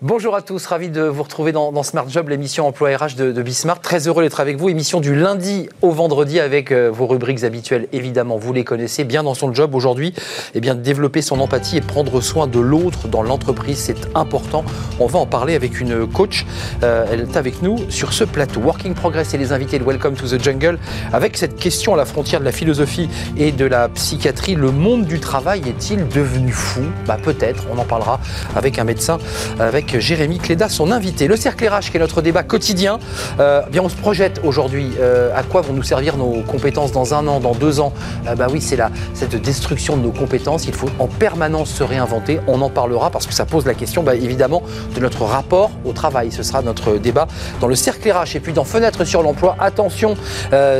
Bonjour à tous, ravi de vous retrouver dans, Smart Job, l'émission emploi RH de, de Bismart. Très heureux d'être avec vous. Émission du lundi au vendredi avec euh, vos rubriques habituelles. Évidemment, vous les connaissez bien dans son job aujourd'hui. Eh bien, développer son empathie et prendre soin de l'autre dans l'entreprise, c'est important. On va en parler avec une coach. Euh, elle est avec nous sur ce plateau. Working Progress et les invités de Welcome to the Jungle. Avec cette question à la frontière de la philosophie et de la psychiatrie, le monde du travail est-il devenu fou? Bah peut-être. On en parlera avec un médecin, avec Jérémy Cléda, son invité. Le cercle RH, qui est notre débat quotidien. Euh, bien, on se projette aujourd'hui. Euh, à quoi vont nous servir nos compétences dans un an, dans deux ans euh, Bah oui, c'est cette destruction de nos compétences. Il faut en permanence se réinventer. On en parlera parce que ça pose la question, bah, évidemment, de notre rapport au travail. Ce sera notre débat dans le cercle RH. Et puis dans Fenêtre sur l'emploi, attention,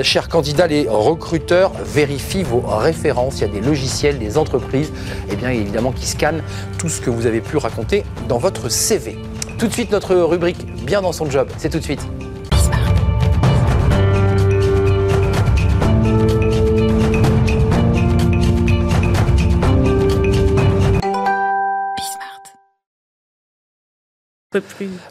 chers candidats, les recruteurs vérifient vos références. Il y a des logiciels, des entreprises, et eh bien évidemment, qui scannent tout ce que vous avez pu raconter dans votre CV. Tout de suite, notre rubrique Bien dans son job. C'est tout de suite.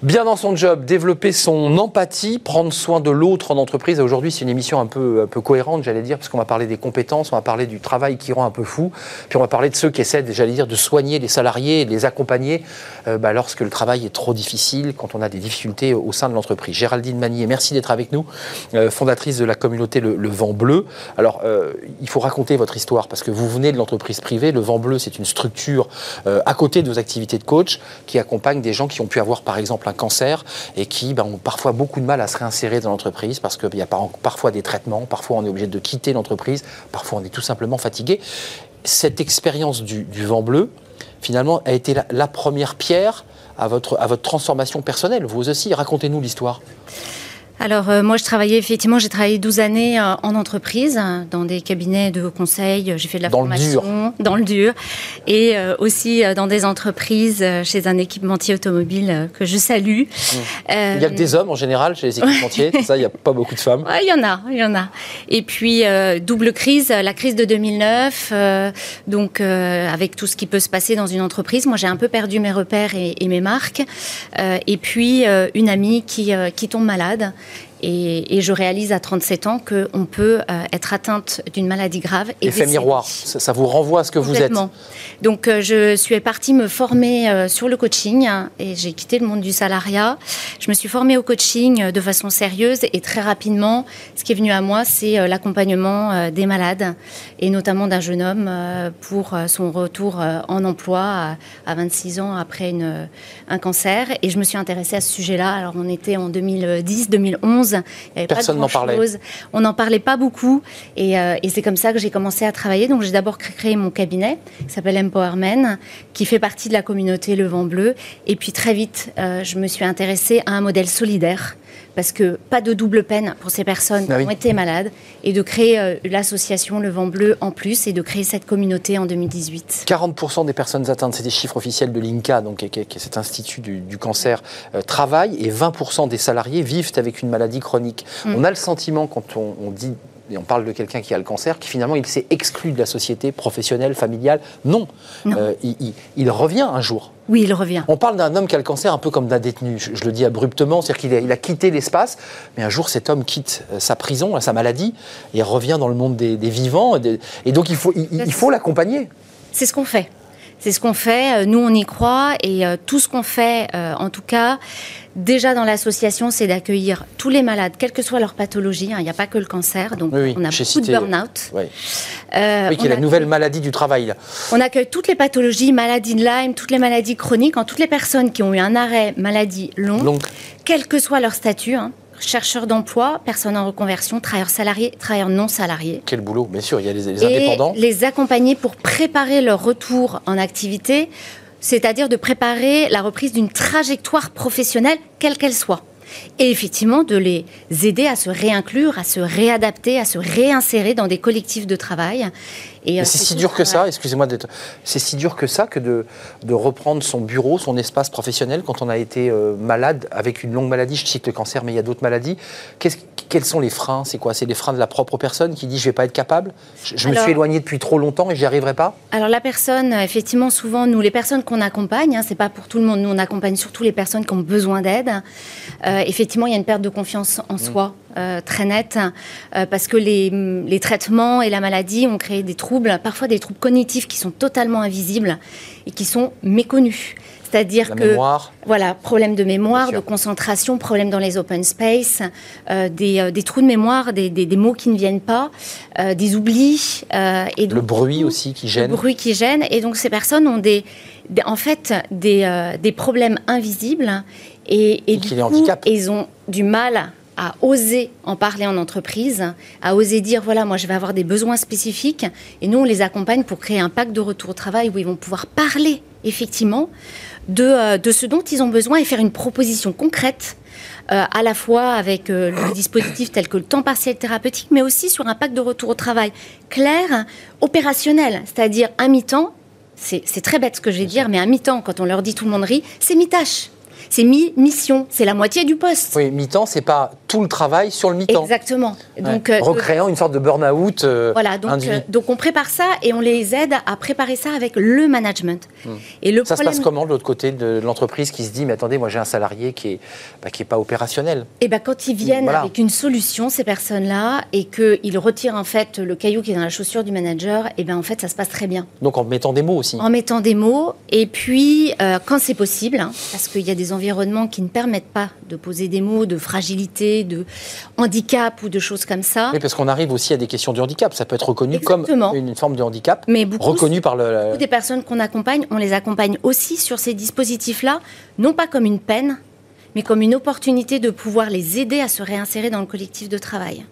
Bien dans son job, développer son empathie, prendre soin de l'autre en entreprise. Aujourd'hui, c'est une émission un peu, un peu cohérente, j'allais dire, parce qu'on va parler des compétences, on va parler du travail qui rend un peu fou, puis on va parler de ceux qui essaient, j'allais dire, de soigner les salariés, de les accompagner euh, bah, lorsque le travail est trop difficile, quand on a des difficultés au sein de l'entreprise. Géraldine Manier, merci d'être avec nous, euh, fondatrice de la communauté le, Vent Bleu. Alors, euh, il faut raconter votre histoire, parce que vous venez de l'entreprise privée. Le Vent Bleu, c'est une structure à côté de vos activités de coach qui accompagne des gens qui ont pu avoir par exemple un cancer et qui ben, ont parfois beaucoup de mal à se réinsérer dans l'entreprise parce qu'il y a parfois des traitements, parfois on est obligé de quitter l'entreprise, parfois on est tout simplement fatigué. Cette expérience du, vent bleu, finalement, a été la, première pierre à votre transformation personnelle. Vous aussi, racontez-nous l'histoire. Alors euh, moi je travaillais effectivement, j'ai travaillé 12 années euh, en entreprise, dans des cabinets de conseil, j'ai fait de la dans formation le dans le dur et euh, aussi dans des entreprises chez un équipementier automobile que je salue. Mmh. il y a que des hommes en général chez les équipementiers, ça il n'y a pas beaucoup de femmes. il y en a, il y en a. Et puis double crise, la crise de 2009, donc avec tout ce qui peut se passer dans une entreprise, moi j'ai un peu perdu mes repères et, et mes marques. et puis une amie qui, qui tombe malade. Et, je réalise à 37 ans qu'on peut euh, être atteinte d'une maladie grave. Et Effet miroir, ça, vous renvoie à ce que vous êtes. Donc euh, je suis partie me former euh, sur le coaching et j'ai quitté le monde du salariat. Je me suis formée au coaching de façon sérieuse et très rapidement, ce qui est venu à moi, c'est l'accompagnement des malades et notamment d'un jeune homme pour son retour en emploi à, 26 ans après une, un cancer. Et je me suis intéressée à ce sujet-là. Alors on était en 2010, 2011 Personne n'en parlait. On n'en parlait pas beaucoup. Euh, et, c'est comme ça que j'ai commencé à travailler. Donc j'ai d'abord créé mon cabinet qui s'appelle Empowerman, qui fait partie de la communauté Le Vent Bleu. Et puis très vite, euh, je me suis intéressée à un modèle solidaire parce que pas de double peine pour ces personnes ah qui ont été malades, et de créer euh, l'association Le Vent Bleu en plus, et de créer cette communauté en 2018. 40% des personnes atteintes, c'est des chiffres officiels de l'INCA, donc qui est, cet institut du, cancer, euh, travaillent, et 20% des salariés vivent avec une maladie chronique. Mm. On a le sentiment, quand on dit et on parle de quelqu'un qui a le cancer, qui finalement il s'est exclu de la société professionnelle, familiale. Non, euh, il, revient un jour. Oui, il revient. On parle d'un homme qui a le cancer un peu comme d'un détenu. Je, le dis abruptement, c'est-à-dire qu'il a, il a, quitté l'espace, mais un jour cet homme quitte euh, sa prison, sa maladie, et revient dans le monde des, vivants. Et, donc il faut, il faut l'accompagner. C'est ce qu'on fait. C'est ce qu'on fait. Euh, nous, on y croit. Et tout ce qu'on fait, en tout cas, Déjà dans l'association, c'est d'accueillir tous les malades, quelle que soit leur pathologie. Hein. Il n'y a pas que le cancer, donc on a beaucoup de burn-out. Oui, euh, qui est la nouvelle maladie du travail. On accueille toutes les pathologies, maladies de Lyme, toutes les maladies chroniques, en toutes les personnes qui ont eu un arrêt maladie longue, quel que soit leur statut. Hein. Chercheurs d'emploi, personnes en reconversion, travailleurs salariés, travailleurs non salariés. Quel boulot, bien sûr, il y a les, les indépendants. Les accompagner pour préparer leur retour en activité c'est-à-dire de préparer la reprise d'une trajectoire professionnelle, quelle qu'elle soit. Et effectivement, de les aider à se réinclure, à se réadapter, à se réinsérer dans des collectifs de travail. Et, c'est si dur que ça, excusez-moi d'être. C'est si dur que ça que de, de reprendre son bureau, son espace professionnel quand on a été malade avec une longue maladie. Je cite le cancer, mais il y a d'autres maladies. quels sont les freins? C'est quoi? C'est les freins de la propre personne qui dit je vais pas être capable? Je, me suis éloigné depuis trop longtemps et j'y arriverai pas? Alors la personne, effectivement, souvent, nous, les personnes qu'on accompagne, hein, c'est pas pour tout le monde, nous on accompagne surtout les personnes qui ont besoin d'aide. Euh, effectivement, il y a une perte de confiance en soi euh, très nette, euh, parce que les, les, traitements et la maladie ont créé des troubles, parfois des troubles cognitifs qui sont totalement invisibles et qui sont méconnus. C'est-à-dire que mémoire. voilà, problème de mémoire, de concentration, problème dans les open space, des, des, trous de mémoire, des, des, mots qui ne viennent pas, des oublis et le bruit aussi qui gêne. Le bruit qui gêne et donc ces personnes ont des, en fait des, des problèmes invisibles et, du coup, ils ont du mal à oser en parler en entreprise, à oser dire voilà, moi je vais avoir des besoins spécifiques. Et nous, on les accompagne pour créer un pacte de retour au travail où ils vont pouvoir parler effectivement de, euh, de ce dont ils ont besoin et faire une proposition concrète. Euh, à la fois avec euh, le dispositif tel que le temps partiel thérapeutique, mais aussi sur un pacte de retour au travail clair, opérationnel, c'est-à-dire un mi-temps. C'est très bête ce que je vais dire, mais un mi-temps, quand on leur dit tout le monde rit, c'est mi-tâche c'est mi-mission, c'est la moitié du poste. Oui, mi-temps, c'est pas tout le travail sur le mi-temps. Exactement. Donc, euh, Recréant une sorte de burn-out. Euh, voilà, donc, euh, donc on prépare ça et on les aide à préparer ça avec le management. Hmm. Et le ça se passe comment de l'autre côté de l'entreprise qui se dit mais attendez, moi j'ai un salarié qui est bah, qui est pas opérationnel. Et eh ben quand ils viennent avec une solution ces personnes-là et qu'ils retirent en fait le caillou qui est dans la chaussure du manager, et eh ben en fait ça se passe très bien. Donc en mettant des mots aussi. En mettant des mots et puis quand c'est possible, hein, parce qu'il y a des environnements qui ne permettent pas de poser des mots de fragilité, de handicap ou de choses comme ça. Oui, parce qu'on arrive aussi à des questions de handicap. Ça peut être reconnu comme une forme de handicap, mais beaucoup, reconnu par le. Beaucoup des personnes qu'on accompagne, on les accompagne aussi sur ces dispositifs-là, non pas comme une peine, mais comme une opportunité de pouvoir les aider à se réinsérer dans le collectif de travail.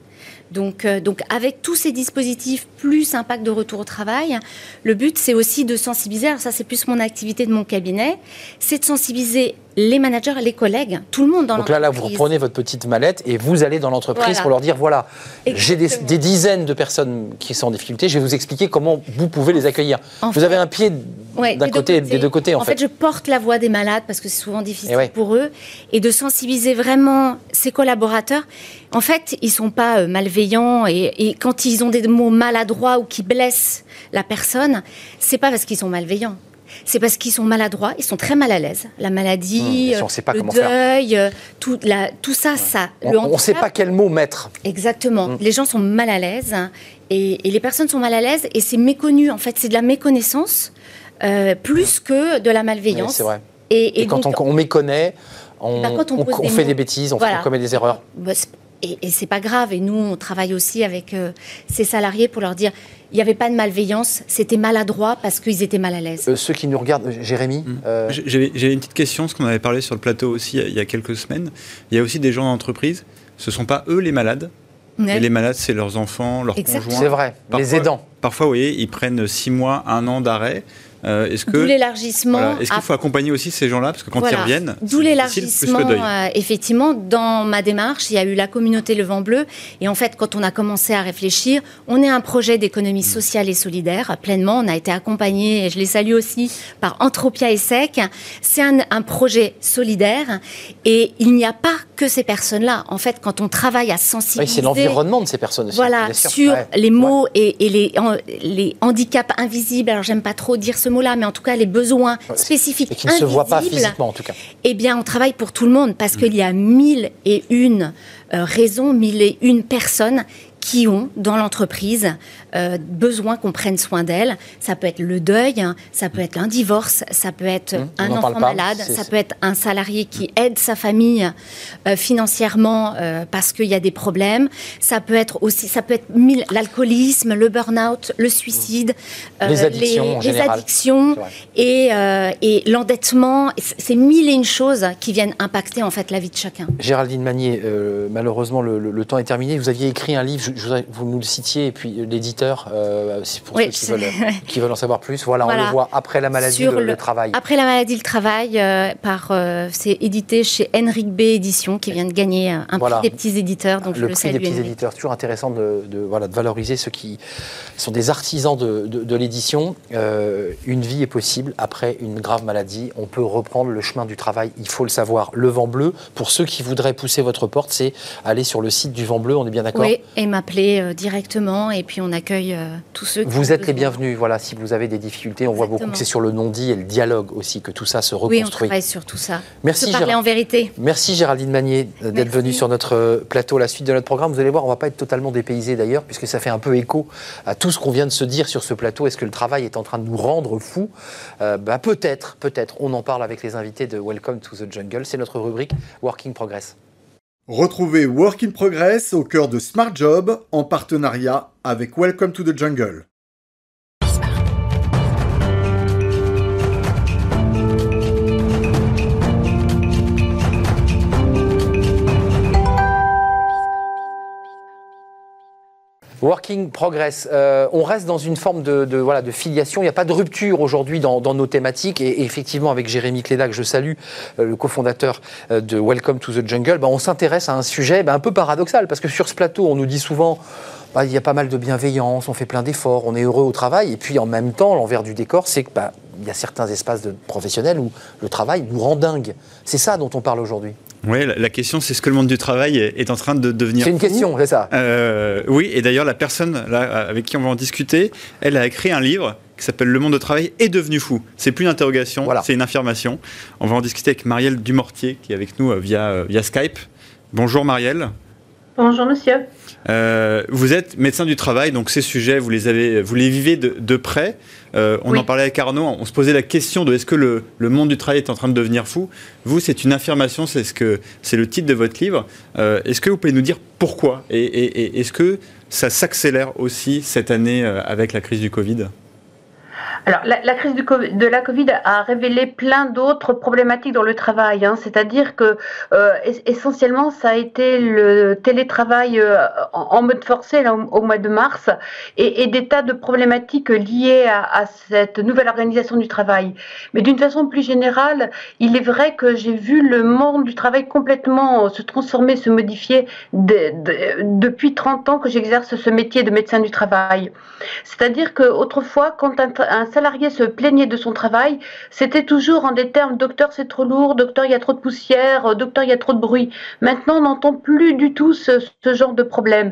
Donc, euh, donc avec tous ces dispositifs, plus un pacte de retour au travail, le but c'est aussi de sensibiliser, alors ça c'est plus mon activité de mon cabinet, c'est de sensibiliser les managers, les collègues, tout le monde dans l'entreprise. Donc là, là, vous reprenez votre petite mallette et vous allez dans l'entreprise pour leur dire voilà, j'ai des, dizaines de personnes qui sont en difficulté, je vais vous expliquer comment vous pouvez les accueillir. vous avez un pied d'un côté, des deux côtés, en, fait. je porte la voix des malades parce que c'est souvent difficile eh pour eux et de sensibiliser vraiment ces collaborateurs. En fait, ils sont pas euh, malveillants et, et quand ils ont des mots maladroits ou qui blessent la personne, c'est pas parce qu'ils sont malveillants c'est parce qu'ils sont maladroits, ils sont très mal à l'aise. La maladie, mmh, le deuil, euh, tout, tout ça, ça. On ne sait pas quel mot mettre. Exactement. Mmh. Les gens sont mal à l'aise et, les personnes sont mal à l'aise et c'est méconnu. En fait, c'est de la méconnaissance euh, plus que de la malveillance. c'est vrai. Et, quand on, méconnaît, on, bah, on, fait des bêtises, on, commet des erreurs. Bah, et, et c'est pas grave. Et nous, on travaille aussi avec euh, ces salariés pour leur dire il n'y avait pas de malveillance, c'était maladroit parce qu'ils étaient mal à l'aise. Euh, ceux qui nous regardent, Jérémy mmh. euh, J'avais une petite question, ce qu'on avait parlé sur le plateau aussi il y a quelques semaines. Il y a aussi des gens d'entreprise, ce ne sont pas eux les malades, Et les malades, c'est leurs enfants, leurs conjoints. C'est vrai, les aidants. Parfois, vous voyez, ils prennent six mois, un an d'arrêt. Euh, est-ce que l'élargissement Est-ce qu'il faut accompagner aussi ces gens-là parce que quand ils reviennent, d'où l'élargissement. Euh, effectivement, dans ma démarche, il y a eu la communauté Le Vent Bleu et en fait, quand on a commencé à réfléchir, on est un projet d'économie sociale et solidaire pleinement. On a été accompagné et je les salue aussi par Entropia et Sec. C'est un, projet solidaire et il n'y a pas que ces personnes-là. En fait, quand on travaille à sensibiliser, oui, c'est l'environnement de ces personnes. Aussi, voilà, sur les mots et, les, les handicaps invisibles. Alors j'aime pas trop dire ce là mais en tout cas les besoins spécifiques. Et qui ne se voient pas physiquement en tout cas. Eh bien, on travaille pour tout le monde parce qu'il y a mille et une euh, raisons, mille et une personnes qui ont dans l'entreprise euh, besoin qu'on prenne soin d'elles. Ça peut être le deuil, hein, ça peut être un divorce, ça peut être mmh, un enfant malade, ça peut être un salarié qui aide sa famille euh, financièrement euh, parce qu'il y a des problèmes. Ça peut être aussi, ça peut être l'alcoolisme, le burn-out, le suicide, les addictions, les, addictions et, et l'endettement. C'est mille et une choses qui viennent impacter en fait la vie de chacun. Géraldine Magnier, malheureusement le, le, temps est terminé. Vous aviez écrit un livre voudrais que vous nous le citiez, et puis l'éditeur, pour ceux qui veulent, qui veulent, en savoir plus. Voilà, on le voit après la maladie, le, travail. Après la maladie, le travail, par, c'est édité chez Henrik B Édition, qui vient de gagner un prix des petits éditeurs. Donc le prix des petits éditeurs, toujours intéressant de, voilà, de valoriser ceux qui sont des artisans de, de l'édition. une vie est possible après une grave maladie. On peut reprendre le chemin du travail, il faut le savoir. Le vent bleu, pour ceux qui voudraient pousser votre porte, c'est aller sur le site du vent bleu, on est bien d'accord Oui, et m'appeler euh, directement, et puis on accueille euh, tous ceux qui Vous êtes les bienvenus, voilà, si vous avez des difficultés. On voit beaucoup que c'est sur le non-dit et le dialogue aussi que tout ça se reconstruit. Oui, on travaille sur tout ça. Merci, parler en vérité. Merci Géraldine Magnier d'être venue sur notre plateau. La suite de notre programme, vous allez voir, on ne va pas être totalement dépaysé d'ailleurs, puisque ça fait un peu écho à tout ce qu'on vient de se dire sur ce plateau. Est-ce que le travail est en train de nous rendre fous? Euh, bah, Peut-être, peut-être. On en parle avec les invités de Welcome to the Jungle. C'est notre rubrique Working Progress. Retrouvez Work in Progress au cœur de Smart Job en partenariat avec Welcome to the Jungle. Working Progress. Euh, on reste dans une forme de, filiation. Il n'y a pas de rupture aujourd'hui dans, nos thématiques. Et, effectivement, avec Jérémy Cléda, que je salue, euh, le cofondateur euh, de Welcome to the Jungle, ben, on s'intéresse à un sujet ben, un peu paradoxal. Parce que sur ce plateau, on nous dit souvent bah, il y a pas mal de bienveillance, on fait plein d'efforts, on est heureux au travail. Et puis en même temps, l'envers du décor, c'est que bah, il y a certains espaces professionnels où le travail nous rend dingue. C'est ça dont on parle aujourd'hui. Oui, la, question, c'est ce que le monde du travail est, en train de devenir. C'est une question, c'est ça. Euh, oui, et d'ailleurs, la personne là, avec qui on va en discuter, elle a écrit un livre qui s'appelle Le monde du travail est devenu fou. C'est plus une interrogation, c'est une affirmation. On va en discuter avec Marielle Dumortier, qui est avec nous euh, via, euh, via Skype. Bonjour Marielle. Bonjour monsieur. Euh, vous êtes médecin du travail, donc ces sujets, vous les, avez, vous les vivez de, près. Euh, on en parlait avec Arnaud, on se posait la question de est-ce que le, monde du travail est en train de devenir fou? Vous, c'est une affirmation, c'est ce que c'est le titre de votre livre. Euh, est-ce que vous pouvez nous dire pourquoi? Et, est-ce que ça s'accélère aussi cette année avec la crise du Covid? Alors, la, crise de la Covid a révélé plein d'autres problématiques dans le travail. Hein. C'est-à-dire que euh, essentiellement, ça a été le télétravail euh, en, mode forcé au, mois de mars et, des tas de problématiques liées à, cette nouvelle organisation du travail. Mais d'une façon plus générale, il est vrai que j'ai vu le monde du travail complètement se transformer, se modifier depuis 30 ans que j'exerce ce métier de médecin du travail. C'est-à-dire qu'autrefois, quand un, salarié se plaignait de son travail, c'était toujours en des termes docteur c'est trop lourd, docteur il y a trop de poussière, docteur il y a trop de bruit. Maintenant on n'entend plus du tout ce, ce genre de problème.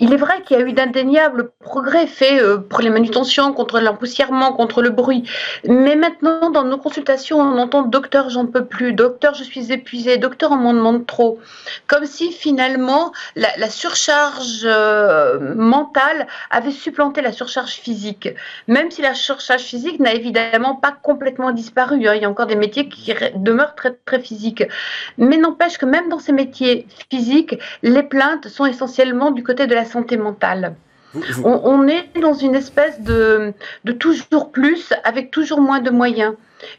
Il est vrai qu'il y a eu d'indéniables progrès faits euh, pour les manutentions, contre l'empoussièrement, contre le bruit. Mais maintenant, dans nos consultations, on entend docteur, j'en peux plus, docteur, je suis épuisé, docteur, on m'en demande trop. Comme si finalement la, surcharge euh, mentale avait supplanté la surcharge physique. Même si la surcharge physique n'a évidemment pas complètement disparu. Hein. Il y a encore des métiers qui demeurent très, très physiques. Mais n'empêche que même dans ces métiers physiques, les plaintes sont essentiellement du côté de la santé mentale. On, est dans une espèce de, de toujours plus avec toujours moins de moyens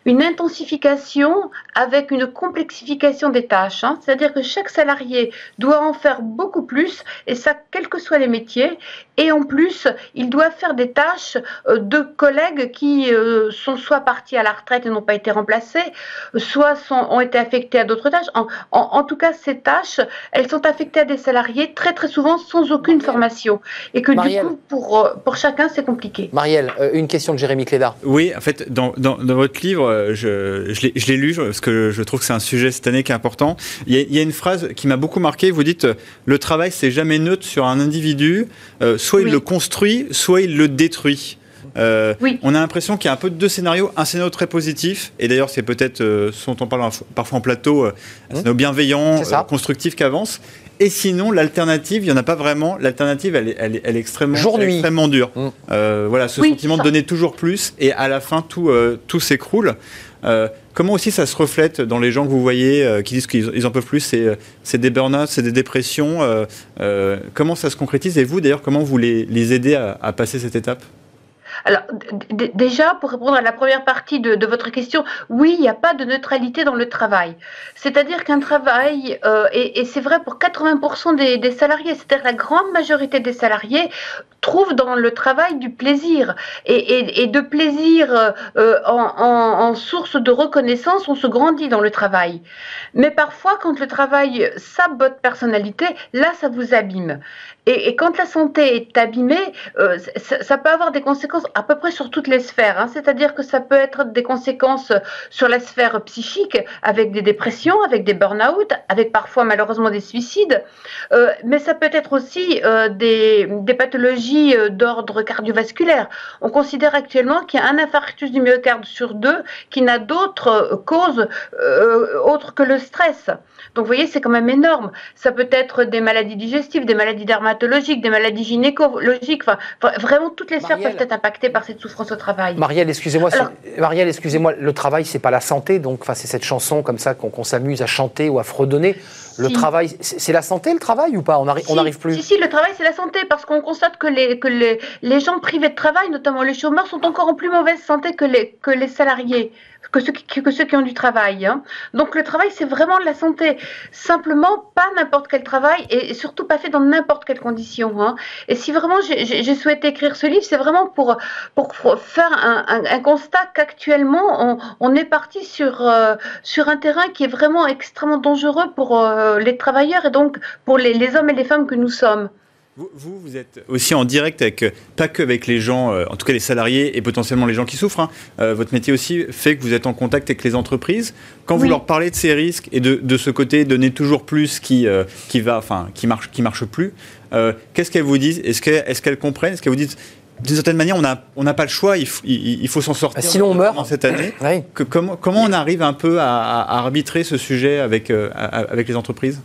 une intensification avec une complexification des tâches. Hein. C'est-à-dire que chaque salarié doit en faire beaucoup plus, et ça, quels que soient les métiers. Et en plus, il doit faire des tâches euh, de collègues qui euh, sont soit partis à la retraite et n'ont pas été remplacés, soit sont, ont été affectés à d'autres tâches. En, tout cas, ces tâches, elles sont affectées à des salariés très très souvent sans aucune formation. Et que du coup, pour, euh, pour chacun, c'est compliqué. Marielle, une question de Jérémy Clédard. Oui, en fait, dans, dans, dans votre livre, euh, je, je l'ai lu parce que je trouve que c'est un sujet cette année qui est important. Il y a, une phrase qui m'a beaucoup marqué. Vous dites le travail, c'est jamais neutre sur un individu. Euh, soit il le construit, soit il le détruit. Euh, on a l'impression qu'il y a un peu deux scénarios, un scénario très positif, et d'ailleurs c'est peut-être ce dont on parle parfois en plateau, un scénario bienveillant, constructif qui avance, et sinon, l'alternative, il n'y en a pas vraiment. L'alternative, elle est, elle, elle est extrêmement, extrêmement dure. Mm. Euh, voilà, ce sentiment de donner toujours plus et à la fin, tout, euh, tout s'écroule. Euh, comment aussi ça se reflète dans les gens que vous voyez qui disent qu'ils en peuvent plus C'est des burn-out, c'est des dépressions. comment ça se concrétise Et vous, d'ailleurs, comment vous les, les aidez à, à passer cette étape? Alors, déjà, pour répondre à la première partie de, votre question, oui, il n'y a pas de neutralité dans le travail. C'est-à-dire qu'un travail, euh, et, c'est vrai pour 80% des, salariés, c'est-à-dire la grande majorité des salariés trouvent dans le travail du plaisir. Et, de plaisir euh, en, source de reconnaissance, on se grandit dans le travail. Mais parfois, quand le travail sabote personnalité, là, ça vous abîme. Et, quand la santé est abîmée, euh, ça, peut avoir des conséquences à peu près sur toutes les sphères. Hein. C'est-à-dire que ça peut être des conséquences sur la sphère psychique, avec des dépressions, avec des burn-out, avec parfois malheureusement des suicides. Euh, mais ça peut être aussi des, pathologies d'ordre cardiovasculaire. On considère actuellement qu'il y a un infarctus du myocarde sur deux qui n'a d'autres causes autres que le stress. Donc vous voyez, c'est quand même énorme. Ça peut être des maladies digestives, des maladies dermatologiques des maladies gynécologiques. Enfin, vraiment, toutes les sphères peuvent être impactées par cette souffrance au travail. Marielle, excusez-moi. Marielle, excusez-moi. Le travail, c'est pas la santé. Donc, enfin, c'est cette chanson comme ça qu'on s'amuse à chanter ou à fredonner. Le travail, c'est la santé, le travail ou pas? On n'arrive plus. Si, si, le travail, c'est la santé, parce qu'on constate que, les, que les, les, gens privés de travail, notamment les chômeurs, sont encore en plus mauvaise santé que les, que les salariés que ceux qui, ont du travail. Hein. Donc le travail, c'est vraiment de la santé. Simplement, pas n'importe quel travail et surtout pas fait dans n'importe quelles conditions. Hein. Et si vraiment j'ai souhaité écrire ce livre, c'est vraiment pour, pour faire un, un, constat qu'actuellement, on, on, est parti sur, euh, sur un terrain qui est vraiment extrêmement dangereux pour euh, les travailleurs et donc pour les, les hommes et les femmes que nous sommes. Vous, vous êtes aussi en direct avec, euh, pas que avec les gens, euh, en tout cas les salariés et potentiellement les gens qui souffrent. Hein. Euh, votre métier aussi fait que vous êtes en contact avec les entreprises. Quand vous leur parlez de ces risques et de, de ce côté donner toujours plus qui, qui va, enfin, qui marche, qui marche plus, qu'est-ce qu'elles vous disent? Est-ce qu'elles est comprennent? Est-ce qu'elles vous disent d'une certaine manière, on n'a on pas le choix, il, il, faut s'en sortir. Sinon, on meurt. En cette année. que, comment, comment on arrive un peu à, à arbitrer ce sujet avec, avec les entreprises?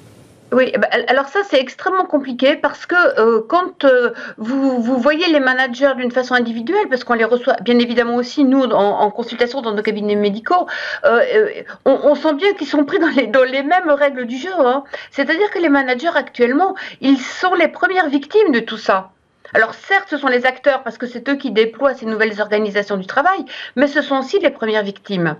Oui, bah, alors ça c'est extrêmement compliqué parce que euh, quand euh, vous, vous, voyez les managers d'une façon individuelle, parce qu'on les reçoit bien évidemment aussi nous en, consultation dans nos cabinets médicaux, euh, on, sent bien qu'ils sont pris dans les, dans les mêmes règles du jeu. Hein. C'est-à-dire que les managers actuellement, ils sont les premières victimes de tout ça. Alors certes, ce sont les acteurs parce que c'est eux qui déploient ces nouvelles organisations du travail, mais ce sont aussi les premières victimes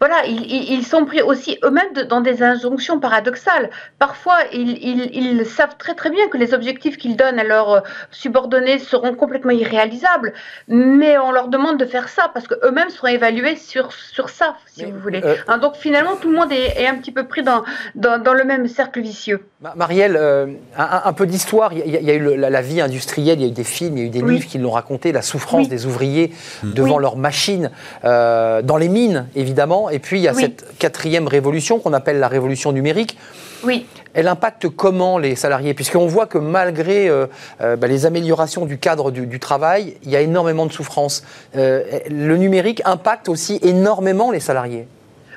voilà, ils, sont pris aussi eux-mêmes dans des injonctions paradoxales. Parfois, ils, savent très très bien que les objectifs qu'ils donnent à leurs euh, subordonnés seront complètement irréalisables, mais on leur demande de faire ça parce qu'eux-mêmes seront évalués sur, sur ça, si vous voulez. Euh, hein, donc finalement, tout le monde est, un petit peu pris dans, dans, le même cercle vicieux. Marielle, euh, un, peu d'histoire. Il y, a eu la, vie industrielle, il y a eu des films, il y a eu des livres qui l'ont raconté, la souffrance des ouvriers devant leurs machines, dans les mines, évidemment. Et puis, il y a cette quatrième révolution qu'on appelle la révolution numérique. Oui. Elle impacte comment les salariés? Puisqu'on voit que malgré euh, euh, bah, les améliorations du cadre du, travail, il y a énormément de souffrance. Euh, le numérique impacte aussi énormément les salariés.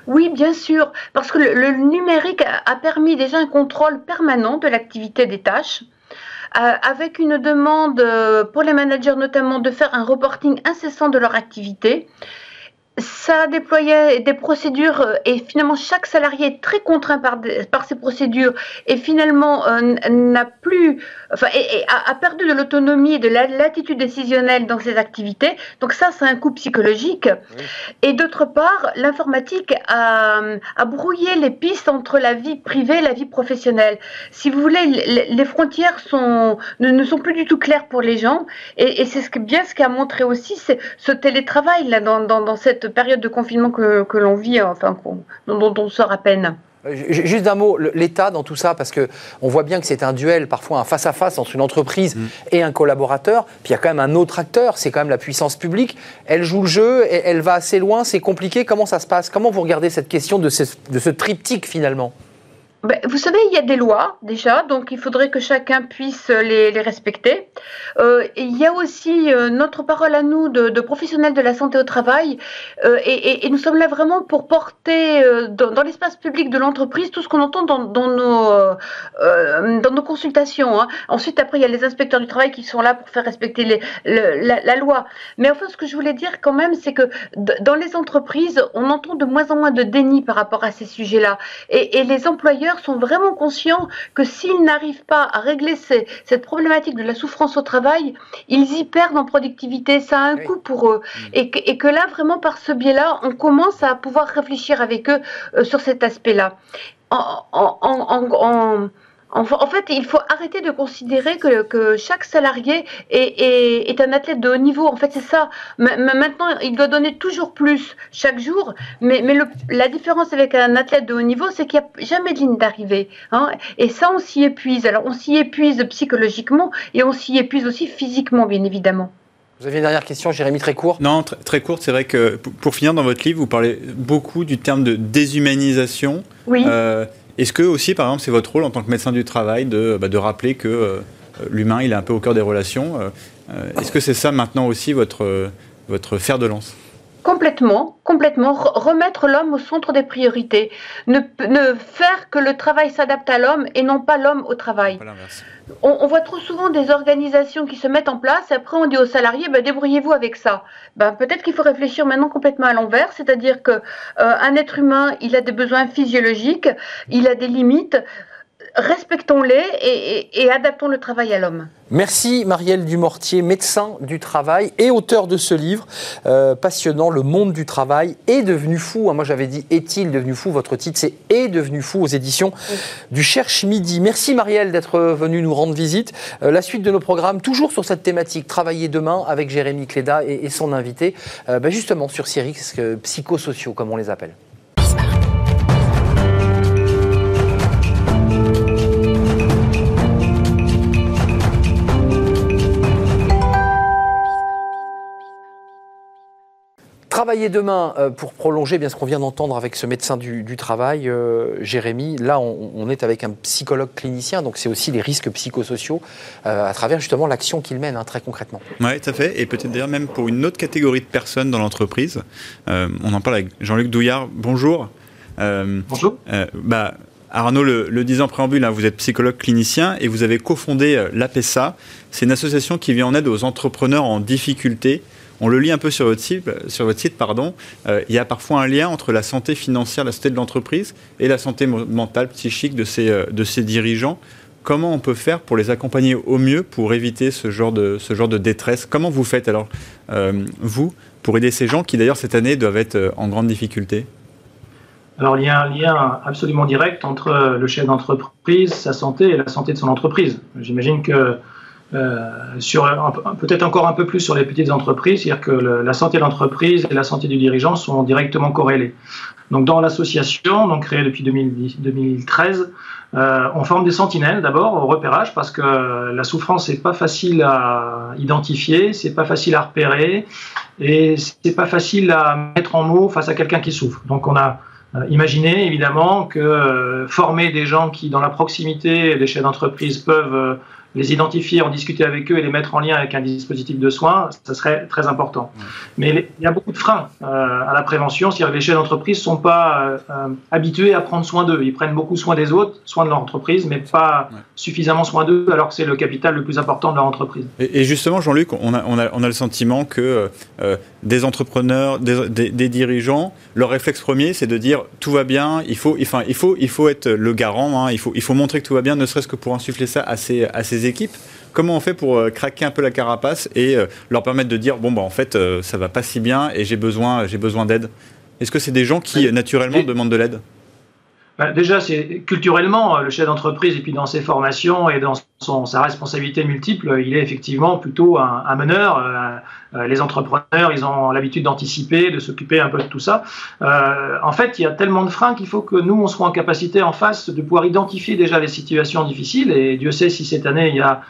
Oui, bien sûr, parce que le, numérique a permis déjà un contrôle permanent de l'activité des tâches. avec une demande pour les managers notamment de faire un reporting incessant de leur activité ça déployait des procédures euh, et finalement chaque salarié est très contraint par, par ces procédures et finalement euh, n'a plus, enfin, et, a, perdu de l'autonomie et de l'attitude décisionnelle dans ses activités. Donc ça, c'est un coup psychologique. Et d'autre part, l'informatique a, a, brouillé les pistes entre la vie privée et la vie professionnelle. Si vous voulez, les, frontières sont, ne, sont plus du tout claires pour les gens et, et c'est ce bien ce qu'a montré aussi ce télétravail là dans, dans, dans cette période de confinement que, que l'on vit, enfin, dont, on sort à peine. Euh, juste un mot, l'État dans tout ça, parce que on voit bien que c'est un duel, parfois un face-à-face entre une entreprise mm. et un collaborateur. Puis il y a quand même un autre acteur, c'est quand même la puissance publique. Elle joue le jeu, elle va assez loin, c'est compliqué. Comment ça se passe? Comment vous regardez cette question de de ce triptyque finalement? Ben, vous savez, il y a des lois déjà, donc il faudrait que chacun puisse les, respecter. Euh, il y a aussi euh, notre parole à nous de, professionnels de la santé au travail, euh, et, nous sommes là vraiment pour porter dans, l'espace public de l'entreprise tout ce qu'on entend dans, nos, dans nos consultations. Hein. Ensuite, après, il y a les inspecteurs du travail qui sont là pour faire respecter la, loi. Mais enfin, ce que je voulais dire quand même, c'est que dans les entreprises, on entend de moins en moins de déni par rapport à ces sujets-là, et, et les employeurs sont vraiment conscients que s'ils n'arrivent pas à régler cette problématique de la souffrance au travail, ils y perdent en productivité. Ça a un coût pour eux. Mm. Et que, et que, là, vraiment, par ce biais-là, on commence à pouvoir réfléchir avec eux euh, sur cet aspect-là. en, en en, fait, il faut arrêter de considérer que, chaque salarié est, un athlète de haut niveau. En fait, c'est ça. maintenant, il doit donner toujours plus chaque jour. Mais, la différence avec un athlète de haut niveau, c'est qu'il n'y a jamais de ligne d'arrivée. Hein. Et ça, on s'y épuise. Alors, on s'y épuise psychologiquement et on s'y épuise aussi physiquement, bien évidemment. Vous avez une dernière question, Jérémy, très court Non, très, courte. C'est vrai que pour finir, dans votre livre, vous parlez beaucoup du terme de déshumanisation. Oui. Euh, est-ce que aussi, par exemple, c'est votre rôle en tant que médecin du travail de, bah, rappeler que euh, l'humain, il est un peu au cœur des relations euh, euh, Est-ce que c'est ça maintenant aussi votre fer de lance? Complètement, complètement. Remettre l'homme au centre des priorités. Ne, ne faire que le travail s'adapte à l'homme et non pas l'homme au travail. On, voit trop souvent des organisations qui se mettent en place et après on dit aux salariés bah, débrouillez-vous avec ça. Ben, peut-être qu'il faut réfléchir maintenant complètement à l'envers, c'est-à-dire que euh, un être humain, il a des besoins physiologiques, il a des limites respectons-les et, adaptons le travail à l'homme. Merci Marielle Dumortier, médecin du travail et auteur de ce livre euh, passionnant, Le monde du travail est devenu fou. Moi j'avais dit est-il devenu fou? Votre titre c'est Est devenu fou aux éditions du Cherche Midi. Merci Marielle d'être venue nous rendre visite. Euh, la suite de nos programmes, toujours sur cette thématique, travailler demain avec Jérémy Cléda et, son invité, euh, bah, justement sur Cyrix, psychosociaux comme on les appelle. Travailler demain euh, pour prolonger bien ce qu'on vient d'entendre avec ce médecin du, travail, euh, Jérémy. Là, on, est avec un psychologue clinicien, donc c'est aussi les risques psychosociaux euh, à travers justement l'action qu'il mène hein, très concrètement. Oui, tout à fait. Et peut-être d'ailleurs même pour une autre catégorie de personnes dans l'entreprise. on en parle avec Jean-Luc Douillard. Bonjour. Bonjour. bah, Arnaud le, le disait en préambule, hein, vous êtes psychologue clinicien et vous avez cofondé l'APESA. C'est une association qui vient en aide aux entrepreneurs en difficulté on le lit un peu sur votre site, pardon, euh, il y a parfois un lien entre la santé financière, la santé de l'entreprise et la santé mentale, psychique de ces, euh, dirigeants. Comment on peut faire pour les accompagner au mieux pour éviter ce genre de, détresse? Comment vous faites alors, euh, vous, pour aider ces gens qui d'ailleurs cette année doivent être en grande difficulté? Alors, il y a un lien absolument direct entre le chef d'entreprise, sa santé et la santé de son entreprise. J'imagine que sur peut-être encore un peu plus sur les petites entreprises, c'est-à-dire que la santé de l'entreprise et la santé du dirigeant sont directement corrélées. Donc dans l'association, donc créée depuis 2013, euh, on forme des sentinelles d'abord au repérage parce que la souffrance c'est pas facile à identifier, c'est pas facile à repérer et c'est pas facile à mettre en mots face à quelqu'un qui souffre. Donc on a euh, imaginé évidemment que former des gens qui dans la proximité des chefs d'entreprise peuvent les identifier, en discuter avec eux et les mettre en lien avec un dispositif de soins, ça serait très important. Mais il y a beaucoup de freins euh, à la prévention, c'est-à-dire que les chefs d'entreprise ne sont pas euh, euh, habitués à prendre soin d'eux. Ils prennent beaucoup soin des autres, soin de leur entreprise, mais pas suffisamment soin d'eux, alors que c'est le capital le plus important de leur entreprise. Et, justement, Jean-Luc, on a, on, a, on a, le sentiment que des entrepreneurs, des, des, dirigeants, leur réflexe premier, c'est de dire tout va bien, il faut, enfin, il faut, il faut être le garant, hein, il, faut, il faut montrer que tout va bien, ne serait-ce que pour insuffler ça à ses, à ses équipes. Comment on fait pour euh, craquer un peu la carapace et euh, leur permettre de dire bon bah en fait euh, ça va pas si bien et j'ai besoin j'ai besoin d'aide Est-ce que c'est des gens qui naturellement demandent de l'aide? Déjà, c'est culturellement, le chef d'entreprise, et puis dans ses formations et dans sa responsabilité multiple, il est effectivement plutôt un, meneur. les entrepreneurs, ils ont l'habitude d'anticiper, de s'occuper un peu de tout ça. en fait, il y a tellement de freins qu'il faut que nous, on soit en capacité en face de pouvoir identifier déjà les situations difficiles. Et Dieu sait si cette année, il y a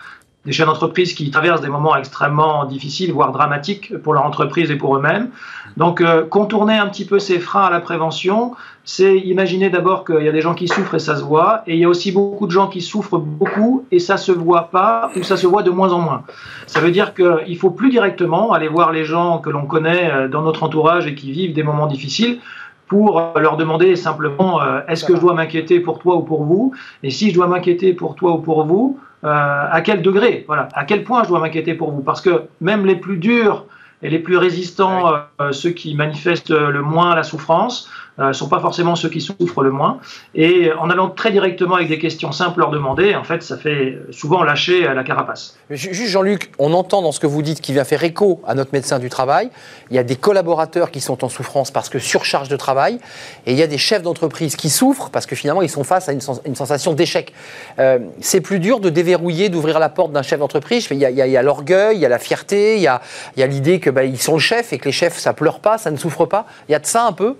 des chefs d'entreprise qui traversent des moments extrêmement difficiles, voire dramatiques pour leur entreprise et pour eux-mêmes. Donc, euh, contourner un petit peu ces freins à la prévention, c'est imaginer d'abord qu'il y a des gens qui souffrent et ça se voit, et il y a aussi beaucoup de gens qui souffrent beaucoup et ça se voit pas ou ça se voit de moins en moins. Ça veut dire qu'il faut plus directement aller voir les gens que l'on connaît euh, dans notre entourage et qui vivent des moments difficiles pour euh, leur demander simplement est-ce que je dois m'inquiéter pour toi ou pour vous? Et si je dois m'inquiéter pour toi ou pour vous, euh, à quel degré, voilà, à quel point je dois m'inquiéter pour vous, parce que même les plus durs et les plus résistants, euh, ceux qui manifestent le moins la souffrance, ne sont pas forcément ceux qui souffrent le moins. Et en allant très directement avec des questions simples leur demander, en fait, ça fait souvent lâcher la carapace. Juste Jean-Luc, on entend dans ce que vous dites qui vient faire écho à notre médecin du travail. Il y a des collaborateurs qui sont en souffrance parce que surcharge de travail, et il y a des chefs d'entreprise qui souffrent parce que finalement ils sont face à une, sensation d'échec. Euh, c'est plus dur de déverrouiller, d'ouvrir la porte d'un chef d'entreprise. Il y a, l'orgueil, il y a la fierté, il y a, l'idée que bah, ils sont le chef et que les chefs ça pleure pas, ça ne souffre pas. Il y a de ça un peu?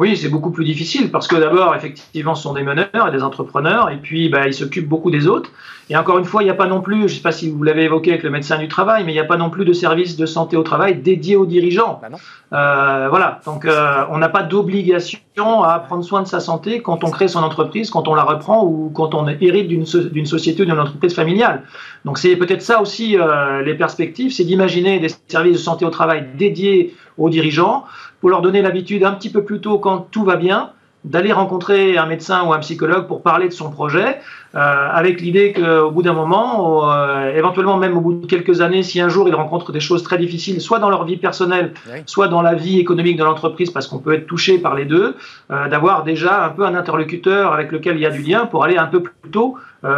Oui, c'est beaucoup plus difficile parce que d'abord, effectivement, ce sont des meneurs et des entrepreneurs, et puis bah, ils s'occupent beaucoup des autres. Et encore une fois, il n'y a pas non plus, je ne sais pas si vous l'avez évoqué avec le médecin du travail, mais il n'y a pas non plus de service de santé au travail dédié aux dirigeants. Bah euh, voilà, donc euh, on n'a pas d'obligation à prendre soin de sa santé quand on crée son entreprise, quand on la reprend ou quand on hérite d'une société ou d'une entreprise familiale. Donc c'est peut-être ça aussi euh, les perspectives, c'est d'imaginer des services de santé au travail dédiés aux dirigeants pour leur donner l'habitude un petit peu plus tôt quand tout va bien d'aller rencontrer un médecin ou un psychologue pour parler de son projet, euh, avec l'idée qu'au bout d'un moment, euh, éventuellement même au bout de quelques années, si un jour ils rencontrent des choses très difficiles, soit dans leur vie personnelle, soit dans la vie économique de l'entreprise, parce qu'on peut être touché par les deux, euh, d'avoir déjà un peu un interlocuteur avec lequel il y a du lien pour aller un peu plus tôt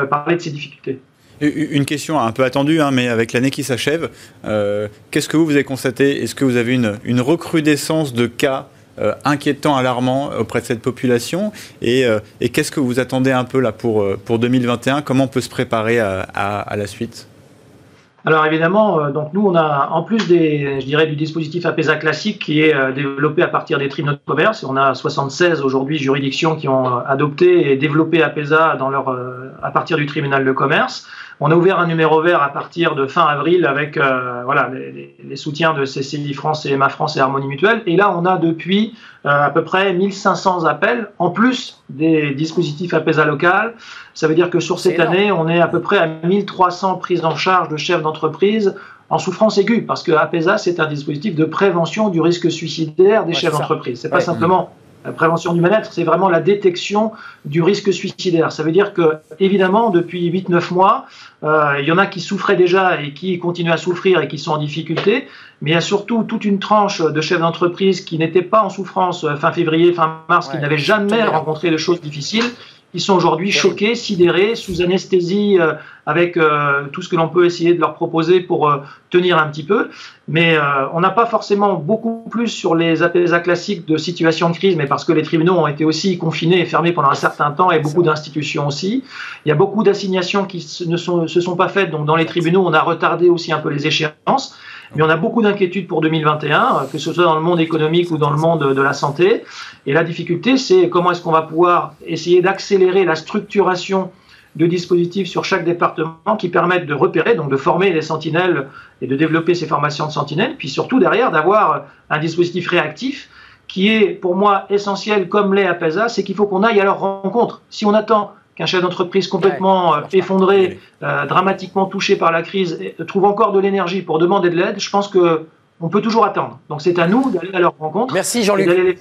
parler de ces difficultés. Une question un peu attendue, hein, mais avec l'année qui s'achève, qu'est-ce que vous, vous avez constaté? Est-ce que vous avez une, recrudescence de cas euh, inquiétant, alarmant auprès de cette population? Euh, Et, qu'est-ce que vous attendez un peu là pour, euh, pour 2021 Comment on peut se préparer à, la suite? Alors évidemment, donc nous on a en plus des, je dirais, du dispositif APESA classique qui est développé à partir des tribunaux de commerce. On a 76 aujourd'hui juridictions qui ont adopté et développé APESA dans leur, à partir du tribunal de commerce. On a ouvert un numéro vert à partir de fin avril avec euh, voilà, les, soutiens de CCI France et Emma France et Harmonie Mutuelle. Et là, on a depuis euh, à peu près 1500 appels, en plus des dispositifs APESA local. Ça veut dire que sur cette année, on est à peu près à 1300 prises en charge de chefs d'entreprise en souffrance aiguë, parce que APESA, c'est un dispositif de prévention du risque suicidaire des chefs d'entreprise. C'est pas simplement la prévention du mal-être, c'est vraiment la détection du risque suicidaire. Ça veut dire que, évidemment, depuis 8-9 mois, euh, il y en a qui souffraient déjà et qui continuent à souffrir et qui sont en difficulté, mais il y a surtout toute une tranche de chefs d'entreprise qui n'étaient pas en souffrance fin février, fin mars, qui n'avaient jamais rencontré de choses difficiles ils sont aujourd'hui choqués, sidérés, sous anesthésie, euh, avec euh, tout ce que l'on peut essayer de leur proposer pour euh, tenir un petit peu. Mais on n'a pas forcément beaucoup plus sur les APSA classiques de situation de crise, mais parce que les tribunaux ont été aussi confinés et fermés pendant un certain temps, et beaucoup d'institutions aussi. Il y a beaucoup d'assignations qui ne se sont pas faites, donc dans les tribunaux, on a retardé aussi un peu les échéances. Mais on a beaucoup d'inquiétudes pour 2021, que ce soit dans le monde économique ou dans le monde de la santé. Et la difficulté, c'est comment est-ce qu'on va pouvoir essayer d'accélérer la structuration de dispositifs sur chaque département qui permettent de repérer, donc de former les sentinelles et de développer ces formations de sentinelles, puis surtout derrière d'avoir un dispositif réactif qui est pour moi essentiel comme l'est APESA, c'est qu'il faut qu'on aille à leur rencontre. Si on attend qu'un chef d'entreprise complètement euh, effondré, euh, dramatiquement touché par la crise, trouve encore de l'énergie pour demander de l'aide, je pense que on peut toujours attendre. Donc c'est à nous d'aller à leur rencontre. Merci Jean-Luc.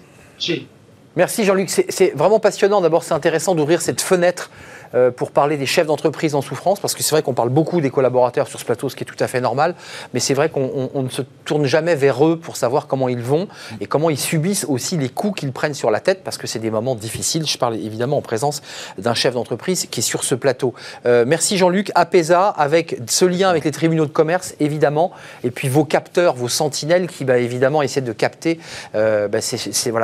Merci Jean-Luc. C'est vraiment passionnant. D'abord, c'est intéressant d'ouvrir cette fenêtre euh, pour parler des chefs d'entreprise en souffrance, parce que c'est vrai qu'on parle beaucoup des collaborateurs sur ce plateau, ce qui est tout à fait normal, mais c'est vrai qu'on ne se tourne jamais vers eux pour savoir comment ils vont et comment ils subissent aussi les coups qu'ils prennent sur la tête, parce que c'est des moments difficiles. Je parle évidemment en présence d'un chef d'entreprise qui est sur ce plateau. Euh, merci Jean-Luc. APESA, avec ce lien avec les tribunaux de commerce, évidemment, et puis vos capteurs, vos sentinelles qui, bah, évidemment, essaient de capter euh, bah,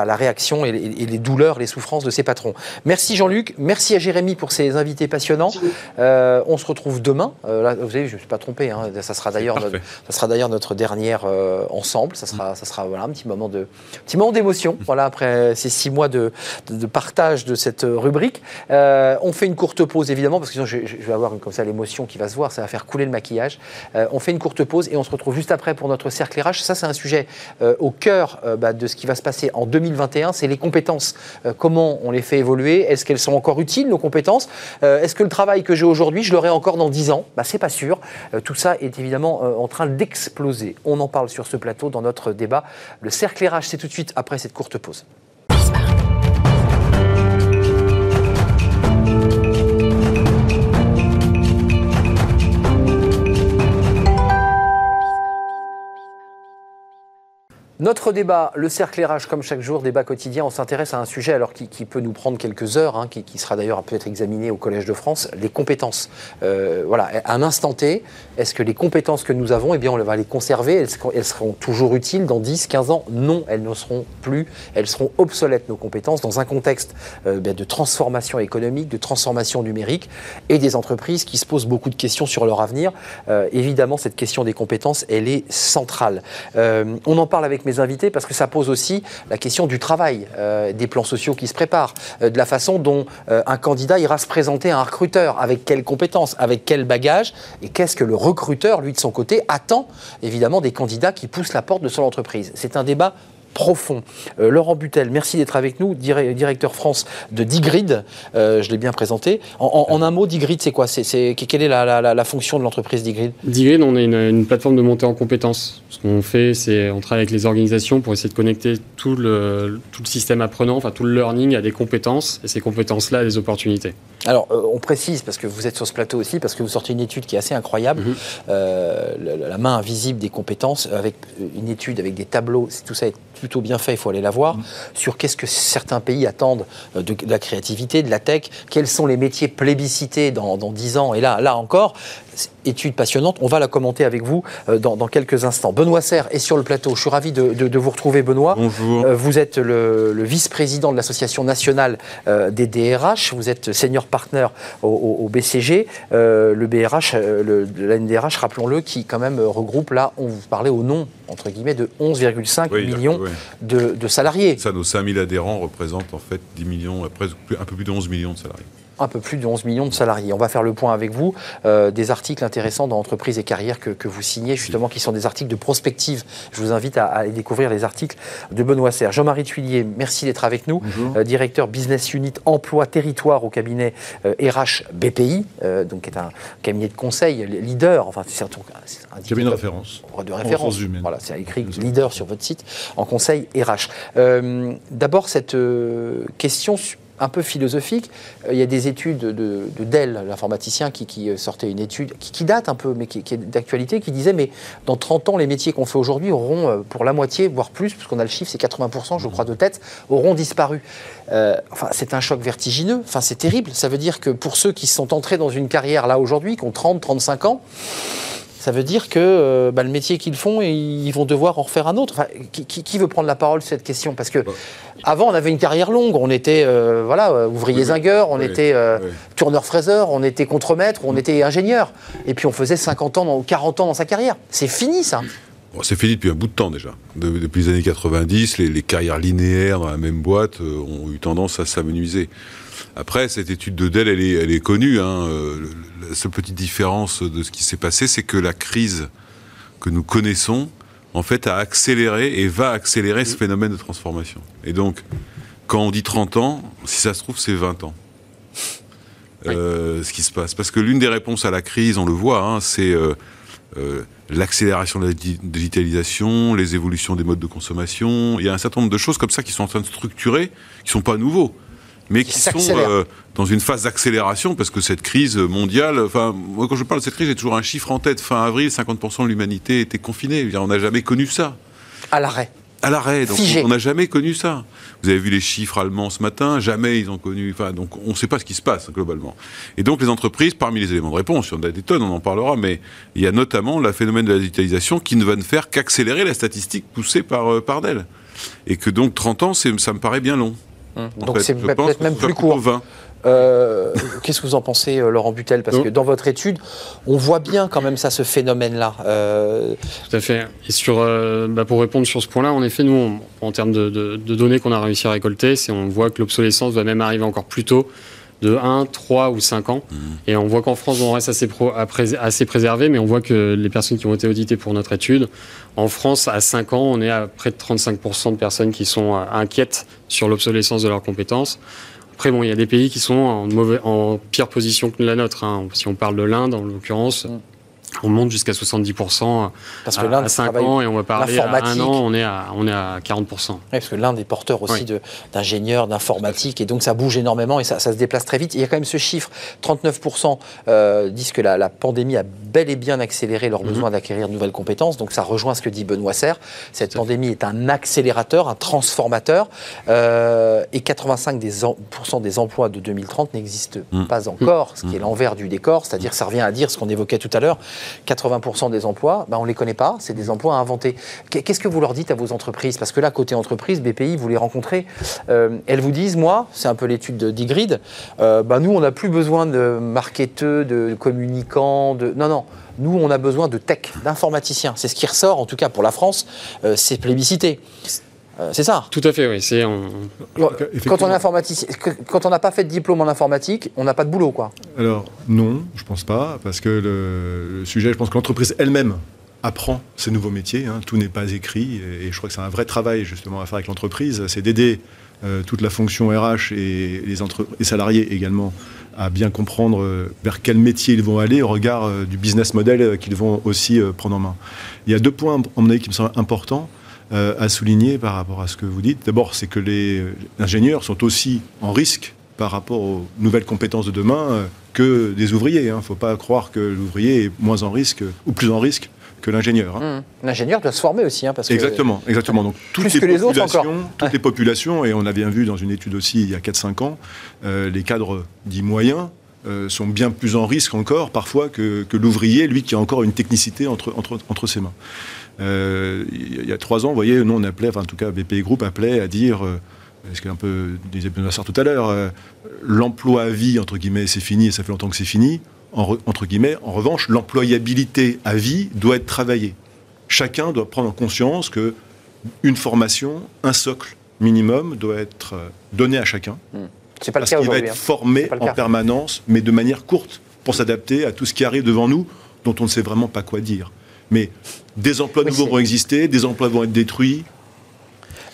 la réaction et, les douleurs, les souffrances de ces patrons. Merci Jean-Luc. Merci à Jérémy pour ses invité passionnant. Euh, on se retrouve demain. Euh, là, vous savez, je ne me suis pas trompé. Hein. ça sera d'ailleurs notre, ça sera d'ailleurs notre dernière euh, ensemble. Ça sera, ça sera voilà, un petit moment de, petit moment d'émotion. Voilà, après ces six mois de, de, partage de cette rubrique, on fait une courte pause évidemment parce que sinon je, vais avoir comme ça l'émotion qui va se voir. Ça va faire couler le maquillage. on fait une courte pause et on se retrouve juste après pour notre cercle RH. Ça, c'est un sujet au cœur bah, de ce qui va se passer en 2021. C'est les compétences. comment on les fait évoluer? Est-ce qu'elles sont encore utiles nos compétences? Euh, est-ce que le travail que j'ai aujourd'hui, je l'aurai encore dans 10 ans? Bah, C'est pas sûr. Euh, tout ça est évidemment euh, en train d'exploser. On en parle sur ce plateau dans notre débat. Le cercle c'est tout de suite après cette courte pause. Notre débat, le cercle RH, comme chaque jour, débat quotidien, on s'intéresse à un sujet alors qui, peut nous prendre quelques heures, hein, qui, sera d'ailleurs peut-être examiné au Collège de France, les compétences. Euh, voilà, à un instant T, est-ce que les compétences que nous avons, eh bien, on va les conserver? Elles, seront toujours utiles dans 10, 15 ans? Non, elles ne seront plus, elles seront obsolètes, nos compétences, dans un contexte euh, ben, de transformation économique, de transformation numérique et des entreprises qui se posent beaucoup de questions sur leur avenir. Euh, évidemment, cette question des compétences, elle est centrale. on en parle avec mes invités parce que ça pose aussi la question du travail, euh, des plans sociaux qui se préparent, euh, de la façon dont euh, un candidat ira se présenter à un recruteur, avec quelles compétences, avec quel bagage, et qu'est-ce que le recruteur, lui de son côté, attend évidemment des candidats qui poussent la porte de son entreprise. C'est un débat profond. Euh, Laurent Butel, merci d'être avec nous, directeur France de Digrid. Euh, je l'ai bien présenté. En, un mot, Digrid, c'est quoi? C'est, Quelle est la, fonction de l'entreprise Digrid? Digrid, on est une, plateforme de montée en compétences. Ce qu'on fait, c'est on travaille avec les organisations pour essayer de connecter tout le, tout le système apprenant, enfin tout le learning à des compétences, et ces compétences-là à des opportunités. Alors, euh, on précise, parce que vous êtes sur ce plateau aussi, parce que vous sortez une étude qui est assez incroyable, mhm. la, main invisible des compétences, avec une étude avec des tableaux, tout ça est plutôt bien fait, il faut aller la voir, mm. sur qu'est-ce que certains pays attendent euh, de, la créativité, de la tech, quels sont les métiers plébiscités dans, dans 10 ans. Et là, là encore, étude passionnante. On va la commenter avec vous euh, dans, quelques instants. Benoît Serre est sur le plateau. Je suis ravi de, vous retrouver, Benoît. Bonjour. Euh, vous êtes le, vice-président de l'Association nationale euh, des DRH. Vous êtes senior partner au, BCG. le BRH, le, la NDRH, rappelons-le, qui quand même regroupe là, on vous parlait au nom, entre guillemets, de 11,5 millions De, salariés. Ça, nos 5000 adhérents représentent en fait 10 millions, un peu plus de 11 millions de salariés un peu plus de 11 millions de salariés. On va faire le point avec vous. Euh, des articles intéressants dans Entreprises et Carrières que, vous signez, justement, qui sont des articles de prospective. Je vous invite à, découvrir les articles de Benoît Serre. Jean-Marie Tuillier, merci d'être avec nous. Euh, directeur Business Unit Emploi Territoire au cabinet RH euh, BPI, donc qui est un cabinet de conseil leader. Enfin, c'est un, un cabinet de référence. De référence. Voilà, c'est écrit leader sur votre site en conseil RH. D'abord, cette question un peu philosophique. Euh, il y a des études de, Dell, l'informaticien, qui, euh, sortait une étude qui, date un peu, mais qui, est d'actualité, qui disait mais dans 30 ans, les métiers qu'on fait aujourd'hui auront euh, pour la moitié, voire plus, puisqu'on a le chiffre, c'est 80%, je crois, de tête, auront disparu. enfin, c'est un choc vertigineux. Enfin, c'est terrible. Ça veut dire que pour ceux qui sont entrés dans une carrière là aujourd'hui, qui ont 30, 35 ans, ça veut dire que euh, bah, le métier qu'ils font, ils vont devoir en refaire un autre. qui, veut prendre la parole sur cette question? Parce que avant, on avait une carrière longue. On était euh, voilà, euh, ouvrier zingueur, on était tourneur-fraiseur, on était contremaître, on était ingénieur. Et puis on faisait 50 ans, 40 ans dans sa carrière. C'est fini, ça. c'est fini depuis un bout de temps déjà. depuis les années 90, les, les, carrières linéaires dans la même boîte ont eu tendance à s'amenuiser. Après, cette étude de Dell, elle est, elle est connue. Hein. La seule petite différence de ce qui s'est passé, c'est que la crise que nous connaissons, en fait, a accéléré et va accélérer ce phénomène de transformation. Et donc, quand on dit 30 ans, si ça se trouve, c'est 20 ans. Euh, ce qui se passe. Parce que l'une des réponses à la crise, on le voit, hein, c'est euh, euh, l'accélération de la digitalisation, les évolutions des modes de consommation. Il y a un certain nombre de choses comme ça qui sont en train de structurer, qui ne sont pas nouveaux mais qui, sont euh, dans une phase d'accélération parce que cette crise mondiale, enfin, moi quand je parle de cette crise, j'ai toujours un chiffre en tête. Fin avril, 50% de l'humanité était confinée. On n'a jamais connu ça. À l'arrêt. À l'arrêt, donc on n'a jamais connu ça. Vous avez vu les chiffres allemands ce matin, jamais ils ont connu. Enfin, donc on ne sait pas ce qui se passe globalement. Et donc les entreprises, parmi les éléments de réponse, il y en a des tonnes, on en parlera, mais il y a notamment le phénomène de la digitalisation qui ne va ne faire qu'accélérer la statistique poussée par, euh, par Dell. Et que donc 30 ans, ça me paraît bien long. Donc c'est peut-être même plus court. Euh, qu'est-ce que vous en pensez, euh, Laurent Butel? Parce que dans votre étude, on voit bien quand même ça, ce phénomène-là. Euh, Tout à fait. Et sur, bah, pour répondre sur ce point-là, en effet, nous, en termes de, données qu'on a réussi à récolter, c'est on voit que l'obsolescence va même arriver encore plus tôt de 1, 3 ou 5 ans. Mmh. Et on voit qu'en France, on reste assez, pro, assez préservé, mais on voit que les personnes qui ont été auditées pour notre étude, en France, à 5 ans, on est à près de 35% de personnes qui sont inquiètes sur l'obsolescence de leurs compétences. Après, bon, il y a des pays qui sont en, mauvais, en pire position que la nôtre. Hein. Si on parle de l'Inde, en l'occurrence, on monte jusqu'à 70% parce que à, à 5 ans et on va parler à un an, on est à, on est à 40%. Oui, parce que l'Inde est porteur aussi oui. d'ingénieurs, d'informatique, et donc ça bouge énormément et ça, ça, se déplace très vite. Il y a quand même ce chiffre, 39% euh, disent que la, la, pandémie a bel et bien accéléré leur besoin mm -hmm. d'acquérir de nouvelles compétences, donc ça rejoint ce que dit Benoît Serre. Cette est pandémie est un accélérateur, un transformateur, euh, et 85% des, en, des emplois de 2030 n'existent mm. pas encore, ce qui est l'envers du décor, c'est-à-dire ça revient à dire ce qu'on évoquait tout à l'heure, 80% des emplois, ben on ne les connaît pas, c'est des emplois à inventer. Qu'est-ce que vous leur dites à vos entreprises? Parce que là, côté entreprise, BPI, vous les rencontrez, euh, elles vous disent, moi, c'est un peu l'étude d'Igrid, euh, ben nous, on n'a plus besoin de marketeux, de communicants, de... Non, non. Nous, on a besoin de tech, d'informaticiens. C'est ce qui ressort, en tout cas pour la France, euh, c'est plébiscité. Euh, c'est ça. Tout à fait, oui. C'est on... quand on est informaticien, quand on n'a pas fait de diplôme en informatique, on n'a pas de boulot, quoi. Alors non, je pense pas, parce que le, le sujet, je pense que l'entreprise elle-même apprend ces nouveaux métiers. Hein. Tout n'est pas écrit, et, et je crois que c'est un vrai travail justement à faire avec l'entreprise, c'est d'aider euh, toute la fonction RH et les, entre... salariés également à bien comprendre euh, vers quel métier ils vont aller au regard euh, du business model qu'ils vont aussi euh, prendre en main. Il y a deux points, à mon avis, qui me semblent importants euh, à souligner par rapport à ce que vous dites. D'abord, c'est que les ingénieurs sont aussi en risque par rapport aux nouvelles compétences de demain euh, que des ouvriers. Il hein. ne faut pas croire que l'ouvrier est moins en risque ou plus en risque que l'ingénieur. Hein. Mmh. L'ingénieur doit se former aussi. Hein, parce exactement, que... exactement. Donc, toutes les encore. Toutes ouais. les populations, et on a bien vu dans une étude aussi il y a 4-5 ans, euh, les cadres dits moyens euh, sont bien plus en risque encore parfois que, l'ouvrier, lui qui a encore une technicité entre, entre, entre ses mains. Euh, il y a trois ans, vous voyez, nous on appelait, enfin en tout cas BPI Group appelait à dire, euh, ce qu'un peu disait Benoît Sartre tout à l'heure, l'emploi à vie, entre guillemets, c'est fini et ça fait longtemps que c'est fini. En re, entre guillemets, en revanche, l'employabilité à vie doit être travaillée. Chacun doit prendre conscience que une formation, un socle minimum doit être donné à chacun. Mmh. C'est pas parce le cas qu'il va être hein. formé en permanence, mais de manière courte, pour s'adapter à tout ce qui arrive devant nous, dont on ne sait vraiment pas quoi dire. Mais des emplois oui, nouveaux vont exister, des emplois vont être détruits.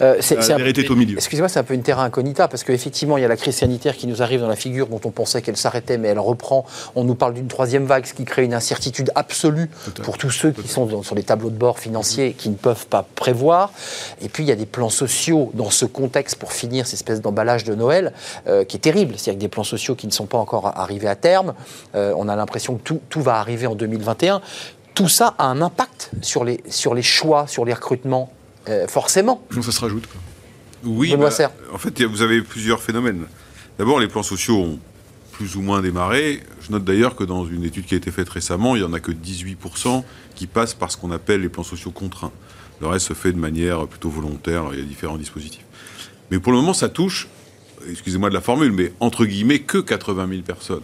Euh, c'est, au milieu. Excusez-moi, c'est un peu une terra incognita parce qu'effectivement, il y a la crise sanitaire qui nous arrive dans la figure dont on pensait qu'elle s'arrêtait, mais elle reprend. On nous parle d'une troisième vague, ce qui crée une incertitude absolue pour tous ceux qui sont dans, sur les tableaux de bord financiers qui ne peuvent pas prévoir. Et puis, il y a des plans sociaux dans ce contexte pour finir cette espèce d'emballage de Noël euh, qui est terrible. C'est-à-dire des plans sociaux qui ne sont pas encore arrivés à terme. Euh, on a l'impression que tout, tout va arriver en 2021 tout ça a un impact sur les, sur les choix, sur les recrutements, euh, forcément. Ça se rajoute. Quoi. Oui, bah, en fait, vous avez plusieurs phénomènes. D'abord, les plans sociaux ont plus ou moins démarré. Je note d'ailleurs que dans une étude qui a été faite récemment, il n'y en a que 18% qui passent par ce qu'on appelle les plans sociaux contraints. Le reste se fait de manière plutôt volontaire, il y a différents dispositifs. Mais pour le moment, ça touche, excusez-moi de la formule, mais entre guillemets, que 80 000 personnes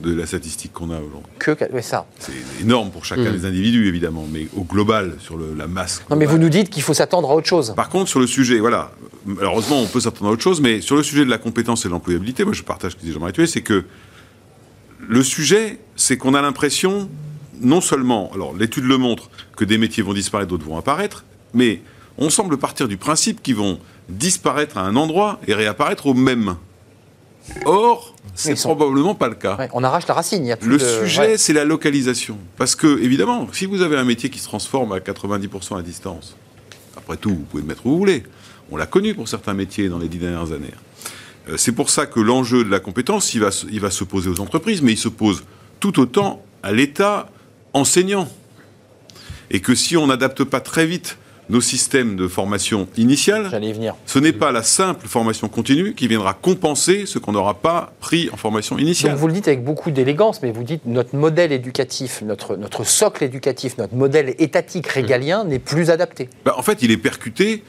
de la statistique qu'on a aujourd'hui. Que oui, ça. C'est énorme pour chacun mmh. des individus, évidemment, mais au global, sur le, la masse. Globale. Non, mais vous nous dites qu'il faut s'attendre à autre chose. Par contre, sur le sujet, voilà, malheureusement, on peut s'attendre à autre chose, mais sur le sujet de la compétence et de l'employabilité, moi je partage ce que dit Jean-Marie Tué, c'est que le sujet, c'est qu'on a l'impression, non seulement, alors l'étude le montre, que des métiers vont disparaître, d'autres vont apparaître, mais on semble partir du principe qu'ils vont disparaître à un endroit et réapparaître au même. Or, c'est sont... probablement pas le cas. Ouais, on arrache la racine. Y a le de... sujet, ouais. c'est la localisation. Parce que, évidemment, si vous avez un métier qui se transforme à 90% à distance, après tout, vous pouvez le mettre où vous voulez. On l'a connu pour certains métiers dans les dix dernières années. Euh, c'est pour ça que l'enjeu de la compétence, il va, il va se poser aux entreprises, mais il se pose tout autant à l'État enseignant. Et que si on n'adapte pas très vite nos systèmes de formation initiale, ce n'est pas la simple formation continue qui viendra compenser ce qu'on n'aura pas pris en formation initiale. Donc vous le dites avec beaucoup d'élégance, mais vous dites notre modèle éducatif, notre, notre socle éducatif, notre modèle étatique régalien mmh. n'est plus adapté. Ben, en fait, il est percuté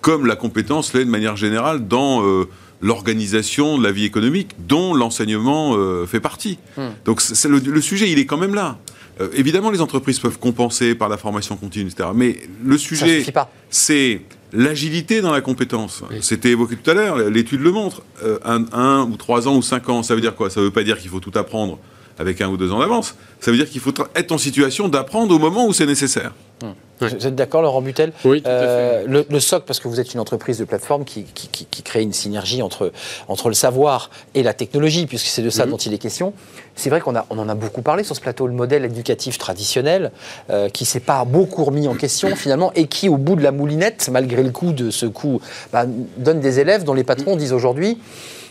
comme la compétence l'est de manière générale dans euh, l'organisation de la vie économique, dont l'enseignement euh, fait partie. Mmh. Donc le, le, sujet, il est quand même là. Euh, évidemment, les entreprises peuvent compenser par la formation continue, etc. Mais le sujet, c'est l'agilité dans la compétence. Oui. C'était évoqué tout à l'heure, l'étude le montre. Euh, un, un, ou trois ans ou cinq ans, ça veut dire quoi? Ça ne veut pas dire qu'il faut tout apprendre avec un ou deux ans d'avance. Ça veut dire qu'il faut être en situation d'apprendre au moment où c'est nécessaire. Hum. Vous êtes d'accord, Laurent Butel? Oui, tout à fait. Le, le, SOC, parce que vous êtes une entreprise de plateforme qui, qui, qui, qui crée une synergie entre, entre le savoir et la technologie, puisque c'est de ça Mhm. dont il est question. C'est vrai qu'on a, on en a beaucoup parlé sur ce plateau, le modèle éducatif traditionnel, euh, qui s'est pas beaucoup remis en question finalement, et qui, au bout de la moulinette, malgré le coup de ce coup, bah, donne des élèves dont les patrons disent aujourd'hui.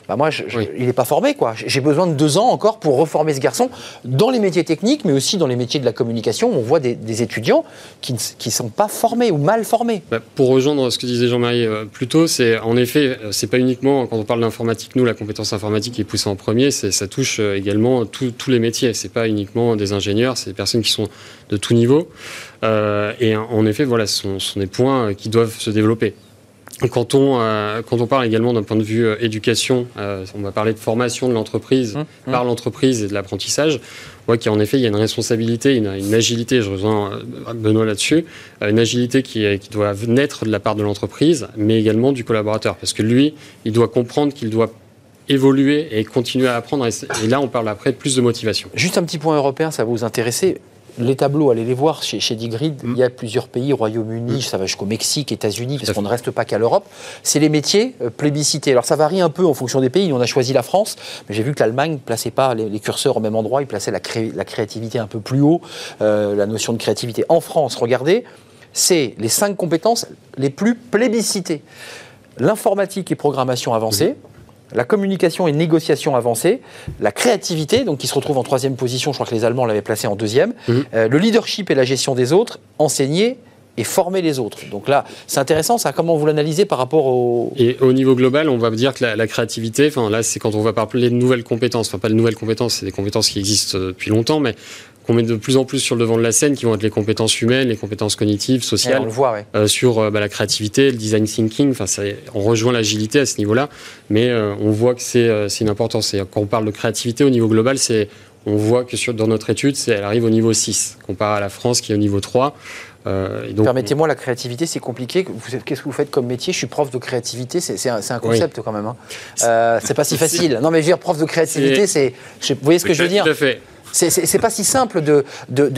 Bah moi, je- je- Oui. il n'est pas formé, quoi. J'ai besoin de deux ans encore pour reformer ce garçon dans les métiers techniques, mais aussi dans les métiers de la communication. où On voit des, des étudiants qui ne sont pas formés ou mal formés. Bah, pour rejoindre ce que disait Jean-Marie euh, plus tôt, c'est en effet, euh, c'est pas uniquement quand on parle d'informatique, nous la compétence informatique qui est poussée en premier, c'est ça touche euh, également tous tous les métiers. C'est pas uniquement des ingénieurs, c'est des personnes qui sont de tout niveau. Euh, et en effet, voilà, ce sont, ce sont des points qui doivent se développer. Quand on, euh, quand on parle également d'un point de vue euh, éducation, euh, on va parler de formation de l'entreprise Hum, hum. par l'entreprise et de l'apprentissage. On voit qu'en effet, il y a une responsabilité, une, une agilité, je rejoins euh, Benoît là-dessus, euh, une agilité qui, doit naître de la part de l'entreprise, mais également du collaborateur. Parce que lui, il doit comprendre qu'il doit évoluer et continuer à apprendre. Et, et là, on parle après de plus de motivation. Juste un petit point européen, ça va vous intéresser. Les tableaux, allez les voir chez, chez Digrid. Mm. Il y a plusieurs pays, Royaume-Uni, ça va jusqu'au Mexique, États-Unis, parce qu'on ne reste pas qu'à l'Europe. C'est les métiers euh, plébiscités. Alors ça varie un peu en fonction des pays. On a choisi la France, mais j'ai vu que l'Allemagne ne plaçait pas les, les curseurs au même endroit. Il plaçait la, cré- la créativité un peu plus haut, euh, la notion de créativité. En France, regardez, c'est les cinq compétences les plus plébiscitées. L'informatique et programmation avancée. La communication et négociation avancée, la créativité, donc qui se retrouve en troisième position, je crois que les Allemands l'avaient placé en deuxième, Mhm. Euh, le leadership et la gestion des autres, enseigner et former les autres. Donc là, c'est intéressant, ça, comment vous l'analysez par rapport au... Et au niveau global, on va dire que la, la créativité, enfin là, c'est quand on va parler de nouvelles compétences. Enfin, pas de nouvelles compétences, c'est des compétences qui existent euh, depuis longtemps, mais qu'on met de plus en plus sur le devant de la scène, qui vont être les compétences humaines, les compétences cognitives, Ouais, on sociales, le voit, ouais. euh, sur euh, bah, la créativité, le design thinking. Enfin, on rejoint l'agilité à ce niveau-là, mais euh, on voit que c'est une importance. Et quand on parle de créativité au niveau global, c'est on voit que sur, dans notre étude, elle arrive au niveau 6, comparé à la France qui est au niveau 3. Euh, et donc, Permettez-moi, la créativité, c'est compliqué. Qu'est-ce que vous faites comme métier? Je suis prof de créativité, c'est un, concept quand même. Hein. Euh, c'est pas si facile. Non, mais je veux dire, prof de créativité, c'est. Vous voyez ce que je veux dire Tout à fait. C'est- pas si simple de- de-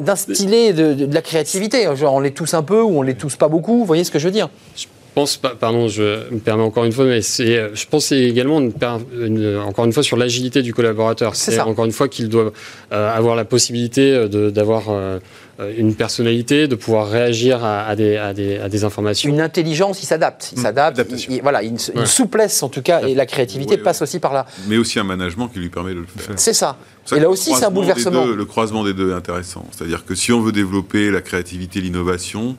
d'instiller de, de- la créativité. Genre, on l'est tous un peu ou on l'est tous pas beaucoup. Vous voyez ce que je veux dire? Je pense pas, pardon, je me permets encore une fois, mais c'est, euh, je pense également une per- une- encore une fois sur l'agilité du collaborateur. C'est encore une fois qu'il doit euh, avoir la possibilité euh, d'avoir euh, une personnalité, de pouvoir réagir à, à des, à, des, à des informations. Une intelligence, il s'adapte. Il s'adapte. il- il- Voilà, une, une Ouais. souplesse en tout cas, et la créativité Ouais, passe aussi par là. Mais aussi un management qui lui permet de le faire. C'est ça. C'est Et ça là aussi, c'est un bouleversement. deux- le croisement des deux est intéressant. C'est-à-dire que si on veut développer la créativité, l'innovation,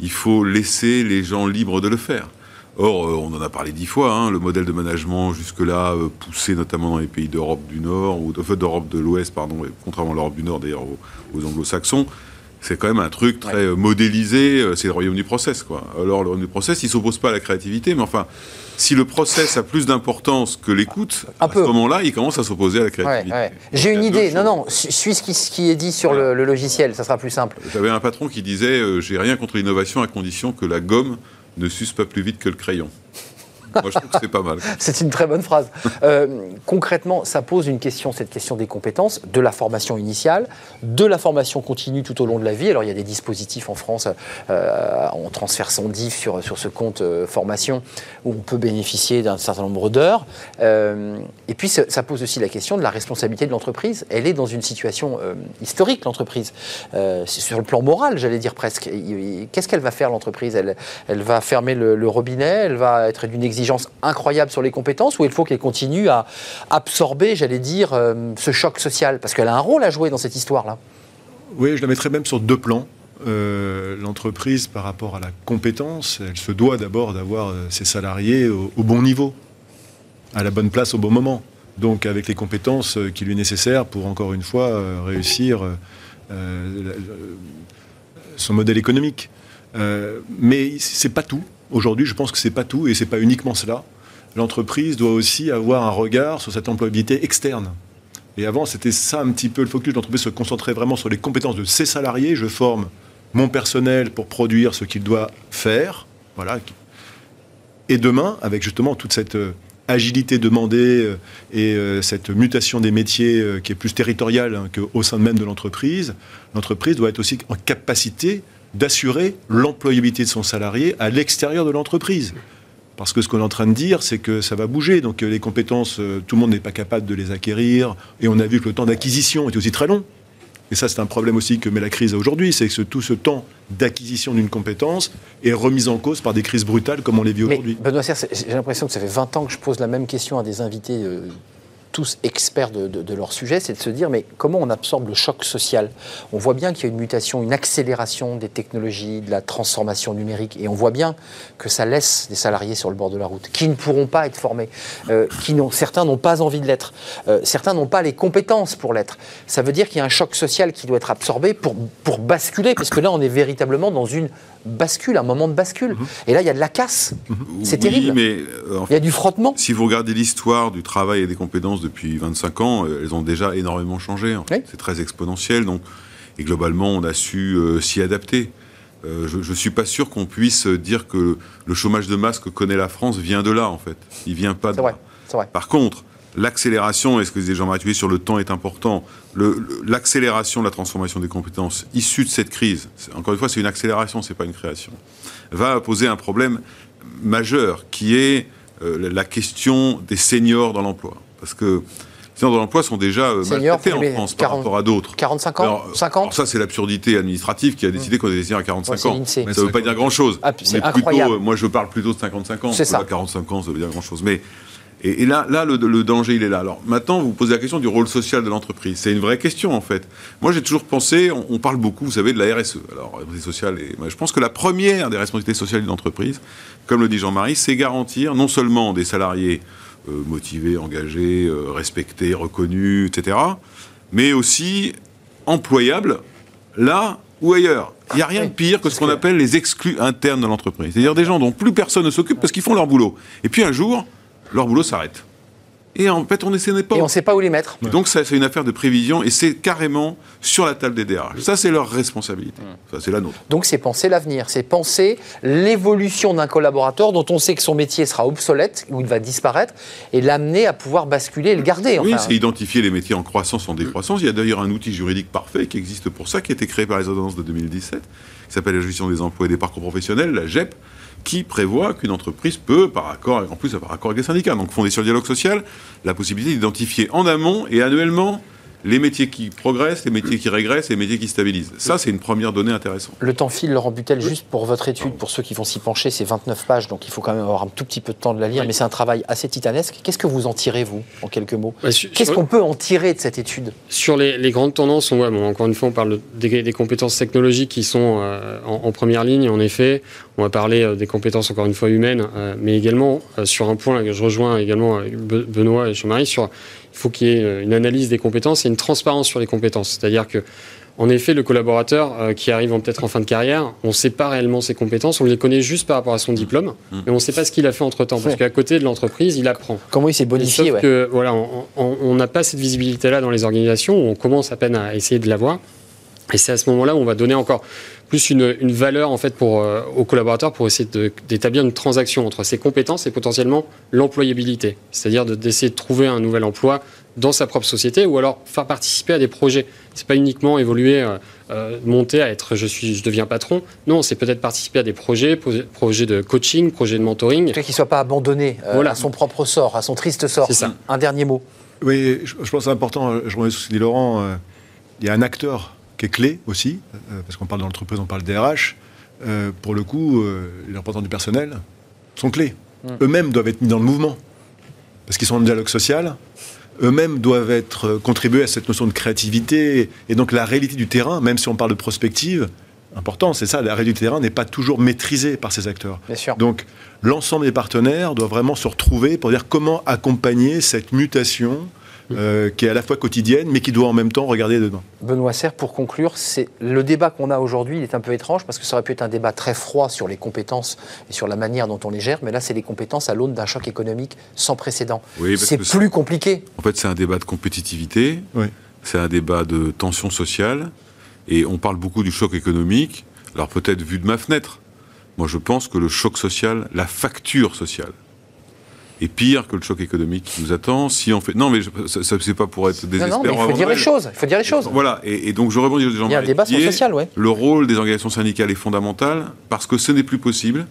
il faut laisser les gens libres de le faire. Or, euh, on en a parlé dix fois, hein, le modèle de management jusque-là euh, poussé notamment dans les pays d'Europe du Nord, ou enfin, d'Europe de l'Ouest, pardon, et contrairement à l'Europe du Nord d'ailleurs aux, aux anglo-saxons, c'est quand même un truc très euh, modélisé, euh, c'est le royaume du process. Quoi. Alors, le royaume du process, il ne s'oppose pas à la créativité, mais enfin, si le process a plus d'importance que l'écoute, à peu. ce moment-là, il commence à s'opposer à la créativité. ouais. J'ai une idée. Non, non, su- suis ce qui, ce qui est dit sur Voilà. le, le logiciel, ça sera plus simple. J'avais un patron qui disait euh, J'ai rien contre l'innovation à condition que la gomme ne suce pas plus vite que le crayon. Moi, je trouve que c'est pas mal. C'est une très bonne phrase. Euh, concrètement, ça pose une question, cette question des compétences, de la formation initiale, de la formation continue tout au long de la vie. Alors, il y a des dispositifs en France, euh, on transfère son DIF sur, sur ce compte euh, formation, où on peut bénéficier d'un certain nombre d'heures. Euh, et puis, ça, pose aussi la question de la responsabilité de l'entreprise. Elle est dans une situation historique, l'entreprise. C'est sur le plan moral, j'allais dire presque. Qu'est-ce qu'elle va faire, l'entreprise? Elle, elle va fermer le, le robinet, elle va être d'une incroyable sur les compétences, ou il faut qu'elle continue à absorber, j'allais dire, euh, ce choc social? Parce qu'elle a un rôle à jouer dans cette histoire-là. Oui, je la mettrais même sur deux plans. Euh, L'entreprise, par rapport à la compétence, elle se doit d'abord d'avoir euh, ses salariés au, bon niveau, à la bonne place au bon moment. Donc avec les compétences qui lui est nécessaires pour, encore une fois, réussir son modèle économique. Mais c'est pas tout. Aujourd'hui, je pense que c'est pas tout et c'est pas uniquement cela. L'entreprise doit aussi avoir un regard sur cette employabilité externe. Et avant, c'était ça un petit peu le focus. L'entreprise se concentrait vraiment sur les compétences de ses salariés. Je forme mon personnel pour produire ce qu'il doit faire. Voilà. Et demain, avec justement toute cette euh, agilité demandée euh, et euh, cette mutation des métiers qui est plus territoriale hein, qu'au sein même de l'entreprise, l'entreprise doit être aussi en capacité d'assurer l'employabilité de son salarié à l'extérieur de l'entreprise. Parce que ce qu'on est en train de dire, c'est que ça va bouger. Donc euh, les compétences, euh, tout le monde n'est pas capable de les acquérir. Et on a vu que le temps d'acquisition est aussi très long. Et ça, c'est un problème aussi que met la crise aujourd'hui, c'est que tout ce temps d'acquisition d'une compétence est remis en cause par des crises brutales comme on les vit aujourd'hui. Benoît Serre, j'ai l'impression que ça fait 20 ans que je pose la même question à des invités euh, tous experts de, leur sujet, c'est de se dire mais comment on absorbe le choc social? On voit bien qu'il y a une mutation, une accélération des technologies, de la transformation numérique, et on voit bien que ça laisse des salariés sur le bord de la route, qui ne pourront pas être formés, euh, qui certains n'ont pas envie de l'être, euh, certains n'ont pas les compétences pour l'être. Ça veut dire qu'il y a un choc social qui doit être absorbé pour, pour basculer, parce que là on est véritablement dans une bascule, un moment de bascule. Mhm. Et là, il y a de la casse. Mhm. C'est terrible. Mais, euh, il y a du frottement. Si vous regardez l'histoire du travail et des compétences depuis 25 ans, euh, elles ont déjà énormément changé. C'est très exponentiel. Donc, et globalement, on a su euh, s'y adapter. je ne suis pas sûr qu'on puisse dire que le chômage de masse que connaît la France vient de là, en fait. Il vient pas de vrai, là. Par contre, l'accélération, et ce que disait Jean-Marie sur le temps est important, l'accélération de la transformation des compétences issue de cette crise, encore une fois, c'est une accélération, c'est pas une création, va poser un problème majeur qui est euh, la question des seniors dans l'emploi. Parce que les dans l'emploi sont déjà euh, maltraités en France par rapport à d'autres. 45 ans 50 alors ça, c'est l'absurdité administrative qui a décidé qu'on était seniors à 45 ans. Ça ne veut pas dire grand-chose. Ah, plutôt, moi, je parle plutôt de 55 ans. C'est ça. 45 ans, ça veut dire grand-chose. Mais et, là, là le, danger, il est là. Alors maintenant, vous posez la question du rôle social de l'entreprise. C'est une vraie question, en fait. Moi, j'ai toujours pensé, on, parle beaucoup, vous savez, de la RSE. Alors, responsabilité sociale, et, je pense que la première des responsabilités sociales d'une entreprise, comme le dit Jean-Marie, c'est garantir non seulement des salariés euh, motivés, engagés, euh, respectés, reconnus, etc., mais aussi employables là ou ailleurs. Il n'y a rien de pire que ce qu'on appelle les exclus internes de l'entreprise. C'est-à-dire des gens dont plus personne ne s'occupe parce qu'ils font leur boulot. Et puis un jour, leur boulot s'arrête. Et en fait, on ne sait pas. Et on ne sait pas où les mettre. Donc, c'est une affaire de prévision et c'est carrément sur la table des DRH. Ça, c'est leur responsabilité. Ça, c'est la nôtre. Donc, c'est penser l'avenir. C'est penser l'évolution d'un collaborateur dont on sait que son métier sera obsolète ou il va disparaître et l'amener à pouvoir basculer et le garder. Oui, c'est identifier les métiers en croissance, en décroissance. Il y a d'ailleurs un outil juridique parfait qui existe pour ça, qui a été créé par les ordonnances de 2017, qui s'appelle la gestion des emplois et des parcours professionnels, la GEP qui prévoit qu'une entreprise peut, par accord, en plus par accord avec les syndicats, donc fondé sur le dialogue social, la possibilité d'identifier en amont et annuellement les métiers qui progressent, les métiers qui régressent et les métiers qui stabilisent. Ça, c'est une première donnée intéressante. Le temps file, Laurent Butel, juste pour votre étude, pour ceux qui vont s'y pencher, c'est 29 pages, donc il faut quand même avoir un tout petit peu de temps de la lire, mais c'est un travail assez titanesque. Qu'est-ce que vous en tirez, vous, en quelques mots bah, Qu'est-ce qu'on peut en tirer de cette étude Sur les, grandes tendances, on, bon, encore une fois, on parle des, compétences technologiques qui sont euh, en, première ligne, en effet. On va parler euh, des compétences, encore une fois, humaines, euh, mais également sur un point que je rejoins également Benoît et Jean-Marie, sur faut qu'il y ait euh, une analyse des compétences et une transparence sur les compétences. C'est-à-dire que, en effet, le collaborateur euh, qui arrive peut-être en fin de carrière, on ne sait pas réellement ses compétences, on les connaît juste par rapport à son diplôme, mmh. mais on ne sait pas ce qu'il a fait entre-temps, parce qu'à côté de l'entreprise, il apprend. Comment il s'est bonifié Sauf que, voilà, on n'a pas cette visibilité-là dans les organisations, où on commence à peine à essayer de l'avoir. Et c'est à ce moment-là où on va donner encore plus une, valeur en fait pour, euh, aux collaborateurs pour essayer d'établir une transaction entre ses compétences et potentiellement l'employabilité. C'est-à-dire d'essayer de, trouver un nouvel emploi dans sa propre société ou alors faire participer à des projets. C'est pas uniquement évoluer, euh, euh, monter à être je suis, je deviens patron. Non, c'est peut-être participer à des projets, projets de coaching, projets de mentoring. Qu'il ne soit pas abandonné à son propre sort, à son triste sort. C'est ça. Un dernier mot. Oui, je, pense que c'est important. Je reviens sur ce que dit Laurent. il y a un acteur qui est clé aussi, euh, parce qu'on parle d'entreprise, on parle DRH. Euh, pour le coup, euh, les représentants du personnel sont clés. Mm. Eux-mêmes doivent être mis dans le mouvement, parce qu'ils sont en dialogue social. Eux-mêmes doivent être contribuer à cette notion de créativité et donc la réalité du terrain, même si on parle de prospective, important, c'est ça, la réalité du terrain n'est pas toujours maîtrisée par ces acteurs. Bien sûr. Donc l'ensemble des partenaires doivent vraiment se retrouver pour dire comment accompagner cette mutation euh, qui est à la fois quotidienne, mais qui doit en même temps regarder dedans. Benoît Serre, pour conclure, c'est le débat qu'on a aujourd'hui, il est un peu étrange parce que ça aurait pu être un débat très froid sur les compétences et sur la manière dont on les gère, mais là, c'est les compétences à l'aune d'un choc économique sans précédent. c'est plus compliqué. En fait, c'est un débat de compétitivité, c'est un débat de tension sociale, et on parle beaucoup du choc économique. Alors peut-être vu de ma fenêtre, moi je pense que le choc social, la facture sociale, est pire que le choc économique qui nous attend. Si on fait, non, mais je- ça, c'est pas pour être Non, désespérant. non, mais il faut dire les choses. Il faut dire les choses. Voilà, et, et donc je rebondis Il y a un débat sur le social, ouais. Le rôle des organisations syndicales est fondamental parce que ce n'est plus possible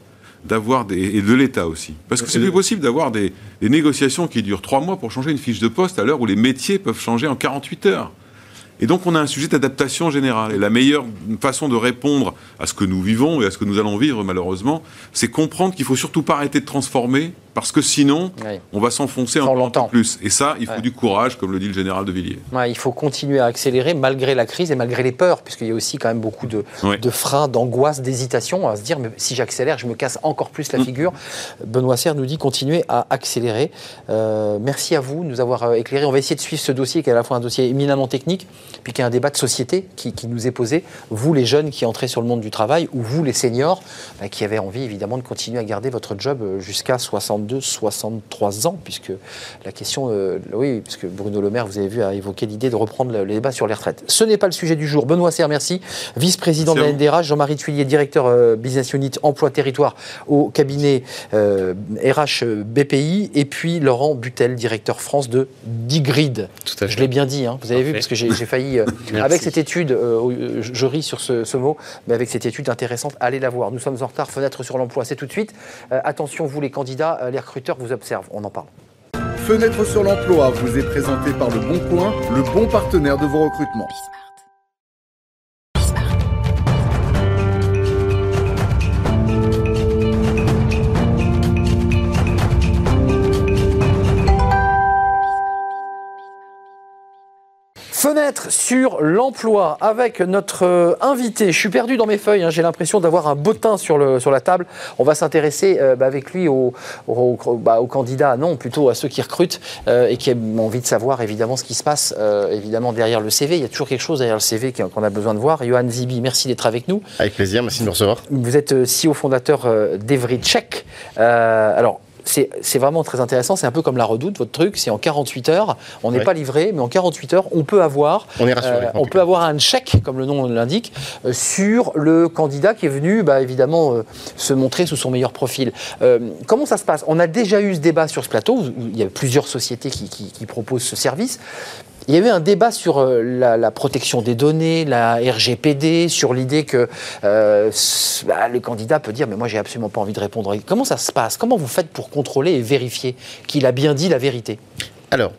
d'avoir des et de l'État aussi parce que c'est plus possible d'avoir des, des négociations qui durent trois mois pour changer une fiche de poste à l'heure où les métiers peuvent changer en 48 heures. Et donc on a un sujet d'adaptation générale. Et la meilleure façon de répondre à ce que nous vivons et à ce que nous allons vivre malheureusement, c'est comprendre qu'il faut surtout pas arrêter de transformer parce que sinon, on va s'enfoncer encore plus. Et ça, il faut du courage, comme le dit le général de Villiers. Il faut continuer à accélérer malgré la crise et malgré les peurs, puisqu'il y a aussi quand même beaucoup de, freins, d'angoisse, d'hésitation à se dire, mais si j'accélère, je me casse encore plus la mm. figure. Benoît Serre nous dit, continuer à accélérer. Euh, merci à vous de nous avoir euh, éclairé. On va essayer de suivre ce dossier, qui est à la fois un dossier éminemment technique, puis qui est un débat de société qui, nous est posé. Vous, les jeunes qui entrez sur le monde du travail, ou vous, les seniors, bah, qui avez envie, évidemment, de continuer à garder votre job euh, jusqu'à 60 de 63 ans, puisque la question, euh, oui, puisque Bruno Le Maire, vous avez vu, a évoqué l'idée de reprendre le, débat sur les retraites. Ce n'est pas le sujet du jour. Benoît Serre, merci, vice-président de la NDRH, Jean-Marie Tuillier, directeur euh, Business Unit Emploi Territoire au cabinet euh, RH BPI, et puis Laurent Butel, directeur France de Digrid. Tout à. Je l'ai bien dit, hein. vous avez vu, parce que j'ai failli, avec cette étude, je ris sur ce, ce, mot, mais avec cette étude intéressante, allez la voir. Nous sommes en retard, fenêtre sur l'emploi, c'est tout de suite. attention, vous les candidats, les recruteurs vous observent, on en parle. Fenêtre sur l'emploi vous est présenté par Le Bon Coin, le bon partenaire de vos recrutements. Fenêtre sur l'emploi avec notre euh, invité. Je suis perdu dans mes feuilles, hein, j'ai l'impression d'avoir un bottin sur, le, sur la table. On va s'intéresser euh, bah, avec lui aux, bah, candidats, non, plutôt à ceux qui recrutent euh, et qui ont envie de savoir évidemment ce qui se passe euh, évidemment derrière le CV. Il y a toujours quelque chose derrière le CV qu'on a besoin de voir. Johan Zibi, merci d'être avec nous. Avec plaisir, merci de me recevoir. Vous êtes CEO fondateur d'Evry Check. Alors, c'est vraiment très intéressant. C'est un peu comme la redoute, votre truc. C'est en 48 heures. On n'est Ouais. pas livré, mais en 48 heures, on peut avoir, On est rassuré. euh, on peut avoir un chèque, comme le nom l'indique, euh, sur le candidat qui est venu, bah, évidemment, euh, se montrer sous son meilleur profil. Comment ça se passe? On a déjà eu ce débat sur ce plateau. où Il y a plusieurs sociétés qui, qui- qui proposent ce service. Il y a eu un débat sur euh, la, protection des données, la RGPD, sur l'idée que euh, bah, le candidat peut dire mais moi j'ai absolument pas envie de répondre. Comment ça se passe? Comment vous faites pour contrôler et vérifier qu'il a bien dit la vérité? Alors,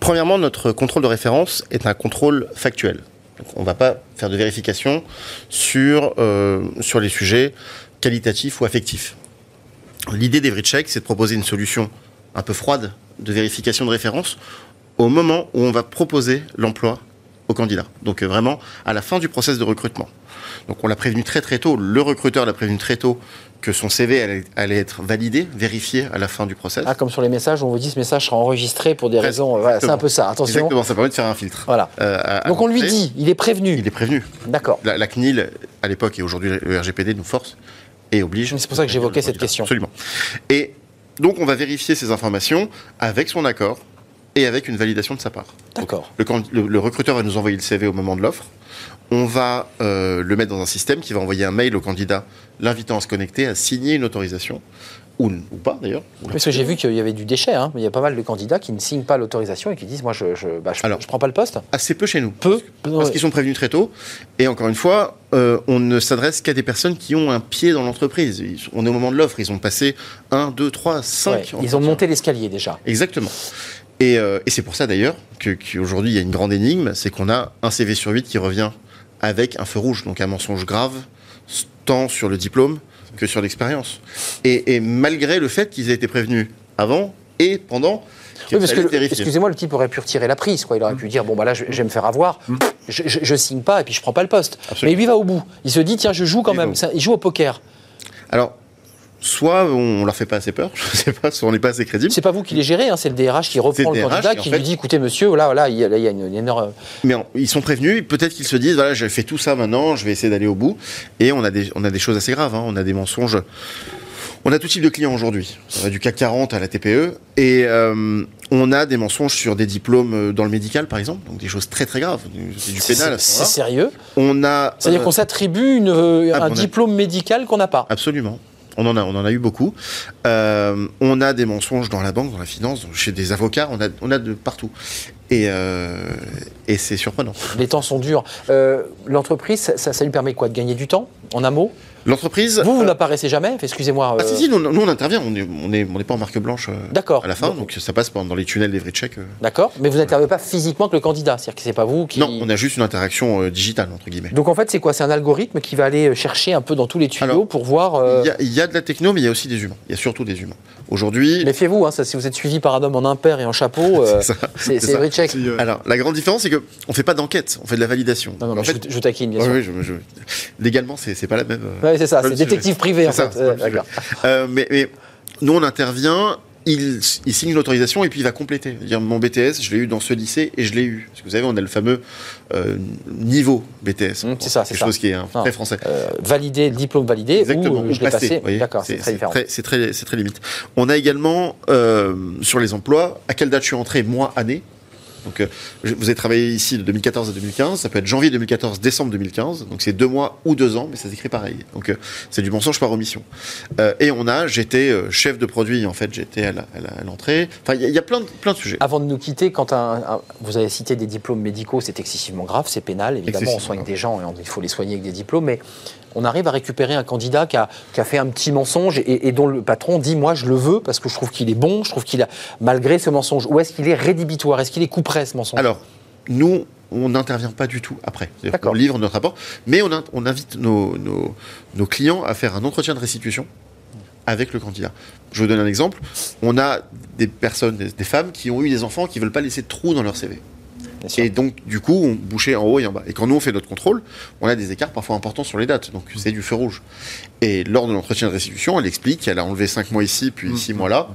premièrement, notre contrôle de référence est un contrôle factuel. On ne va pas faire de vérification sur, euh, sur les sujets qualitatifs ou affectifs. L'idée d'EveryCheck, c'est de proposer une solution un peu froide de vérification de référence au moment où on va proposer l'emploi au candidat. Donc euh, vraiment à la fin du process de recrutement. Donc on l'a prévenu très très tôt, le recruteur l'a prévenu très tôt que son CV allait, allait être validé, vérifié à la fin du process. Ah, Comme sur les messages, on vous dit ce message sera enregistré pour des raisons. voilà, c'est un peu ça. Attention. Exactement, ça permet de faire un filtre. Voilà. Euh, à- à Donc on lui dit, il est prévenu. Il est prévenu. D'accord. La, la CNIL, à l'époque et aujourd'hui le RGPD nous force et oblige. C'est pour ça que j'évoquais cette question. Absolument. Et donc on va vérifier ces informations avec son accord et avec une validation de sa part. D'accord. Le, can- le- le recruteur va nous envoyer le CV au moment de l'offre. On va euh, le mettre dans un système qui va envoyer un mail au candidat l'invitant à se connecter, à signer une autorisation, ou, ou pas d'ailleurs. Parce que j'ai vu qu'il y avait du déchet. hein. Il y a pas mal de candidats qui ne signent pas l'autorisation et qui disent moi je je, bah, je, Alors. je prends pas le poste. Assez peu chez nous. Peu. Parce qu'ils sont prévenus très tôt. Et encore une fois, euh, on ne s'adresse qu'à des personnes qui ont un pied dans l'entreprise. On est au moment de l'offre. Ils ont passé 1, 2, 3, 5. Ouais, ils ont monté l'escalier déjà. Exactement. Et, euh, et c'est pour ça d'ailleurs qu'aujourd'hui il y a une grande énigme, c'est qu'on a un CV sur 8 qui revient avec un feu rouge, donc un mensonge grave, tant sur le diplôme que sur l'expérience. Et, et malgré le fait qu'ils aient été prévenus avant et pendant, Oui, parce que, excusez-moi, le type aurait pu retirer la prise. Quoi. Il aurait pu dire bon, bah là, je, je vais me faire avoir, je, je, je signe pas et puis je prends pas le poste. Absolument. Mais lui va au bout. Il se dit tiens, je joue quand Il même. Ça, il joue au poker. Alors, soit on leur fait pas assez peur, je sais pas, soit on n'est pas assez crédible. C'est pas vous qui les gérez, hein, c'est le DRH qui reprend le le DRH candidat, qui, qui fait- lui dit écoutez, monsieur, là, là, il y a, là, il y a une, une énorme. Mais ils sont prévenus, peut-être qu'ils se disent, voilà, j'ai fait tout ça maintenant, je vais essayer d'aller au bout. Et on a des, on a des choses assez graves, hein. on a des mensonges. On a tout type de clients aujourd'hui. Du CAC 40 à la TPE. Et euh, on a des mensonges sur des diplômes euh, dans le médical, par exemple. Donc des choses très très graves. C'est du pénal C'est sérieux. On a. C'est-à-dire euh, qu'on s'attribue une, euh, ah, un a- diplôme médical qu'on n'a pas. Absolument. On en a, eu beaucoup. Euh, on a des mensonges dans la banque, dans la finance, chez des avocats. On a, a de partout. Et, euh, et c'est surprenant. Les temps sont durs. Euh, L'entreprise, ça, ça lui permet quoi? De gagner du temps? En un mot L'entreprise. Vous, vous euh, n'apparaissez jamais Excusez-moi. Ah euh, si, si, nous, nous, on intervient, on n'est on est, on n'est pas en marque blanche euh, D'accord. à la fin, Donc- donc ça passe pendant les tunnels des vrais euh. D'accord, mais vous n'intervenez pas physiquement avec le candidat, c'est-à-dire que c'est pas vous qui. Non, on a juste une interaction digitale, entre guillemets. Donc en fait, c'est quoi? C'est un algorithme qui va aller chercher un peu dans tous les tuyaux Alors, pour voir. Il y, a, il y a de la techno, mais il y a aussi des humains. Il y a surtout des humains. Aujourd'hui, Méfiez-vous, hein, ça, si vous êtes suivi par un homme en impair et en chapeau, euh, C'est ça, c'est c'est c'est ça. vrai check. Si, euh, alors la grande différence, c'est qu'on ne fait pas d'enquête, on fait de la validation. Non, non, en mais fait, je, je taquine, bien Ouais, sûr. ouais, je- je- légalement, c'est pas la même. euh, Ouais, c'est ça, c'est détective privé en ça, fait. Euh. Euh, mais nous, on intervient, il, il signe une autorisation et puis il va compléter. Dire mon BTS, je l'ai eu dans ce lycée et je l'ai eu. Parce que vous savez, on a le fameux euh, niveau BTS. Mmh, c'est ça, c'est quelque ça. chose qui est hein, très français. Euh, valider le diplôme validé Exactement, ou je l'ai passé, passé. D'accord, c'est très différent. C'est très, c'est très limite. On a également euh, sur les emplois, à quelle date je suis entré, mois, année. Donc, euh, vous avez travaillé ici de 2014 à 2015, ça peut être janvier 2014, décembre 2015, donc c'est deux mois ou deux ans, mais ça s'écrit pareil. Donc euh, c'est du mensonge par omission. Euh, et on a, j'étais chef de produit, en fait, j'étais à l'entrée. Enfin, il y, a- il y a plein de, plein de sujets. Avant de nous quitter, quand un, un- vous avez cité des diplômes médicaux, c'est excessivement grave, c'est pénal. Évidemment, on soigne grave. des gens et on- il faut les soigner avec des diplômes, mais on arrive à récupérer un candidat qui a, qui a fait un petit mensonge et, et dont le patron dit Moi, je le veux parce que je trouve qu'il est bon, je trouve qu'il a, malgré ce mensonge, ou est-ce qu'il est rédhibitoire? Est-ce qu'il est couperet ce mensonge? Alors, nous, on n'intervient pas du tout après. Qu'on livre notre rapport, mais on, in- on invite nos, nos- nos clients à faire un entretien de restitution avec le candidat. Je vous donne un exemple. On a des personnes, des, femmes qui ont eu des enfants qui veulent pas laisser de trous dans leur CV. Et donc, du coup, on bouchait en haut et en bas. Et quand nous, on fait notre contrôle, on a des écarts parfois importants sur les dates. Donc, c'est du feu rouge. Et lors de l'entretien de restitution, elle explique qu'elle a enlevé 5 mois ici, puis 6 mois là.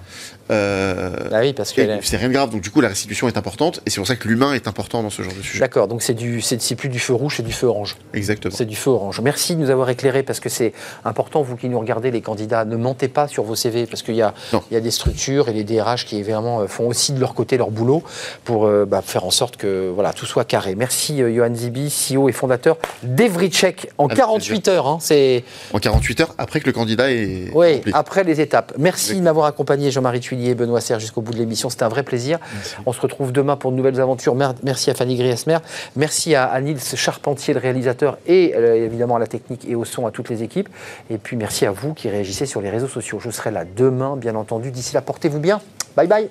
Euh, Ah oui, parce que. c'est rien de grave. Donc, du coup, la restitution est importante. Et c'est pour ça que l'humain est important dans ce genre de sujet. D'accord, donc c'est du, c'est c'est plus du feu rouge, c'est du feu orange. Exactement. C'est du feu orange. Merci de nous avoir éclairé parce que c'est important, vous qui nous regardez, les candidats, ne mentez pas sur vos CV parce qu'il y, a- Non. il y a des structures et les DRH qui vraiment euh, font aussi de leur côté leur boulot pour euh, bah, faire en sorte que voilà, tout soit carré. Merci euh, Johan Zibi, CEO et fondateur d'Evrycheck en Avec 48 heures. hein, c'est En 48 heures après que le candidat est oui, rempli. après les étapes. Merci de m'avoir accompagné, Jean-Marie Tuillier, Benoît Serre, jusqu'au bout de l'émission. C'était un vrai plaisir. On se retrouve demain pour de nouvelles aventures. Mer- Merci à Fanny Griesmer. Merci à, à Nils Charpentier, le réalisateur, et euh, évidemment à la technique et au son, à toutes les équipes. Et puis merci à vous qui réagissez sur les réseaux sociaux. Je serai là demain, bien entendu. D'ici là, portez-vous bien. Bye bye.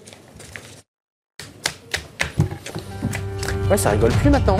Ouais, ça rigole plus maintenant.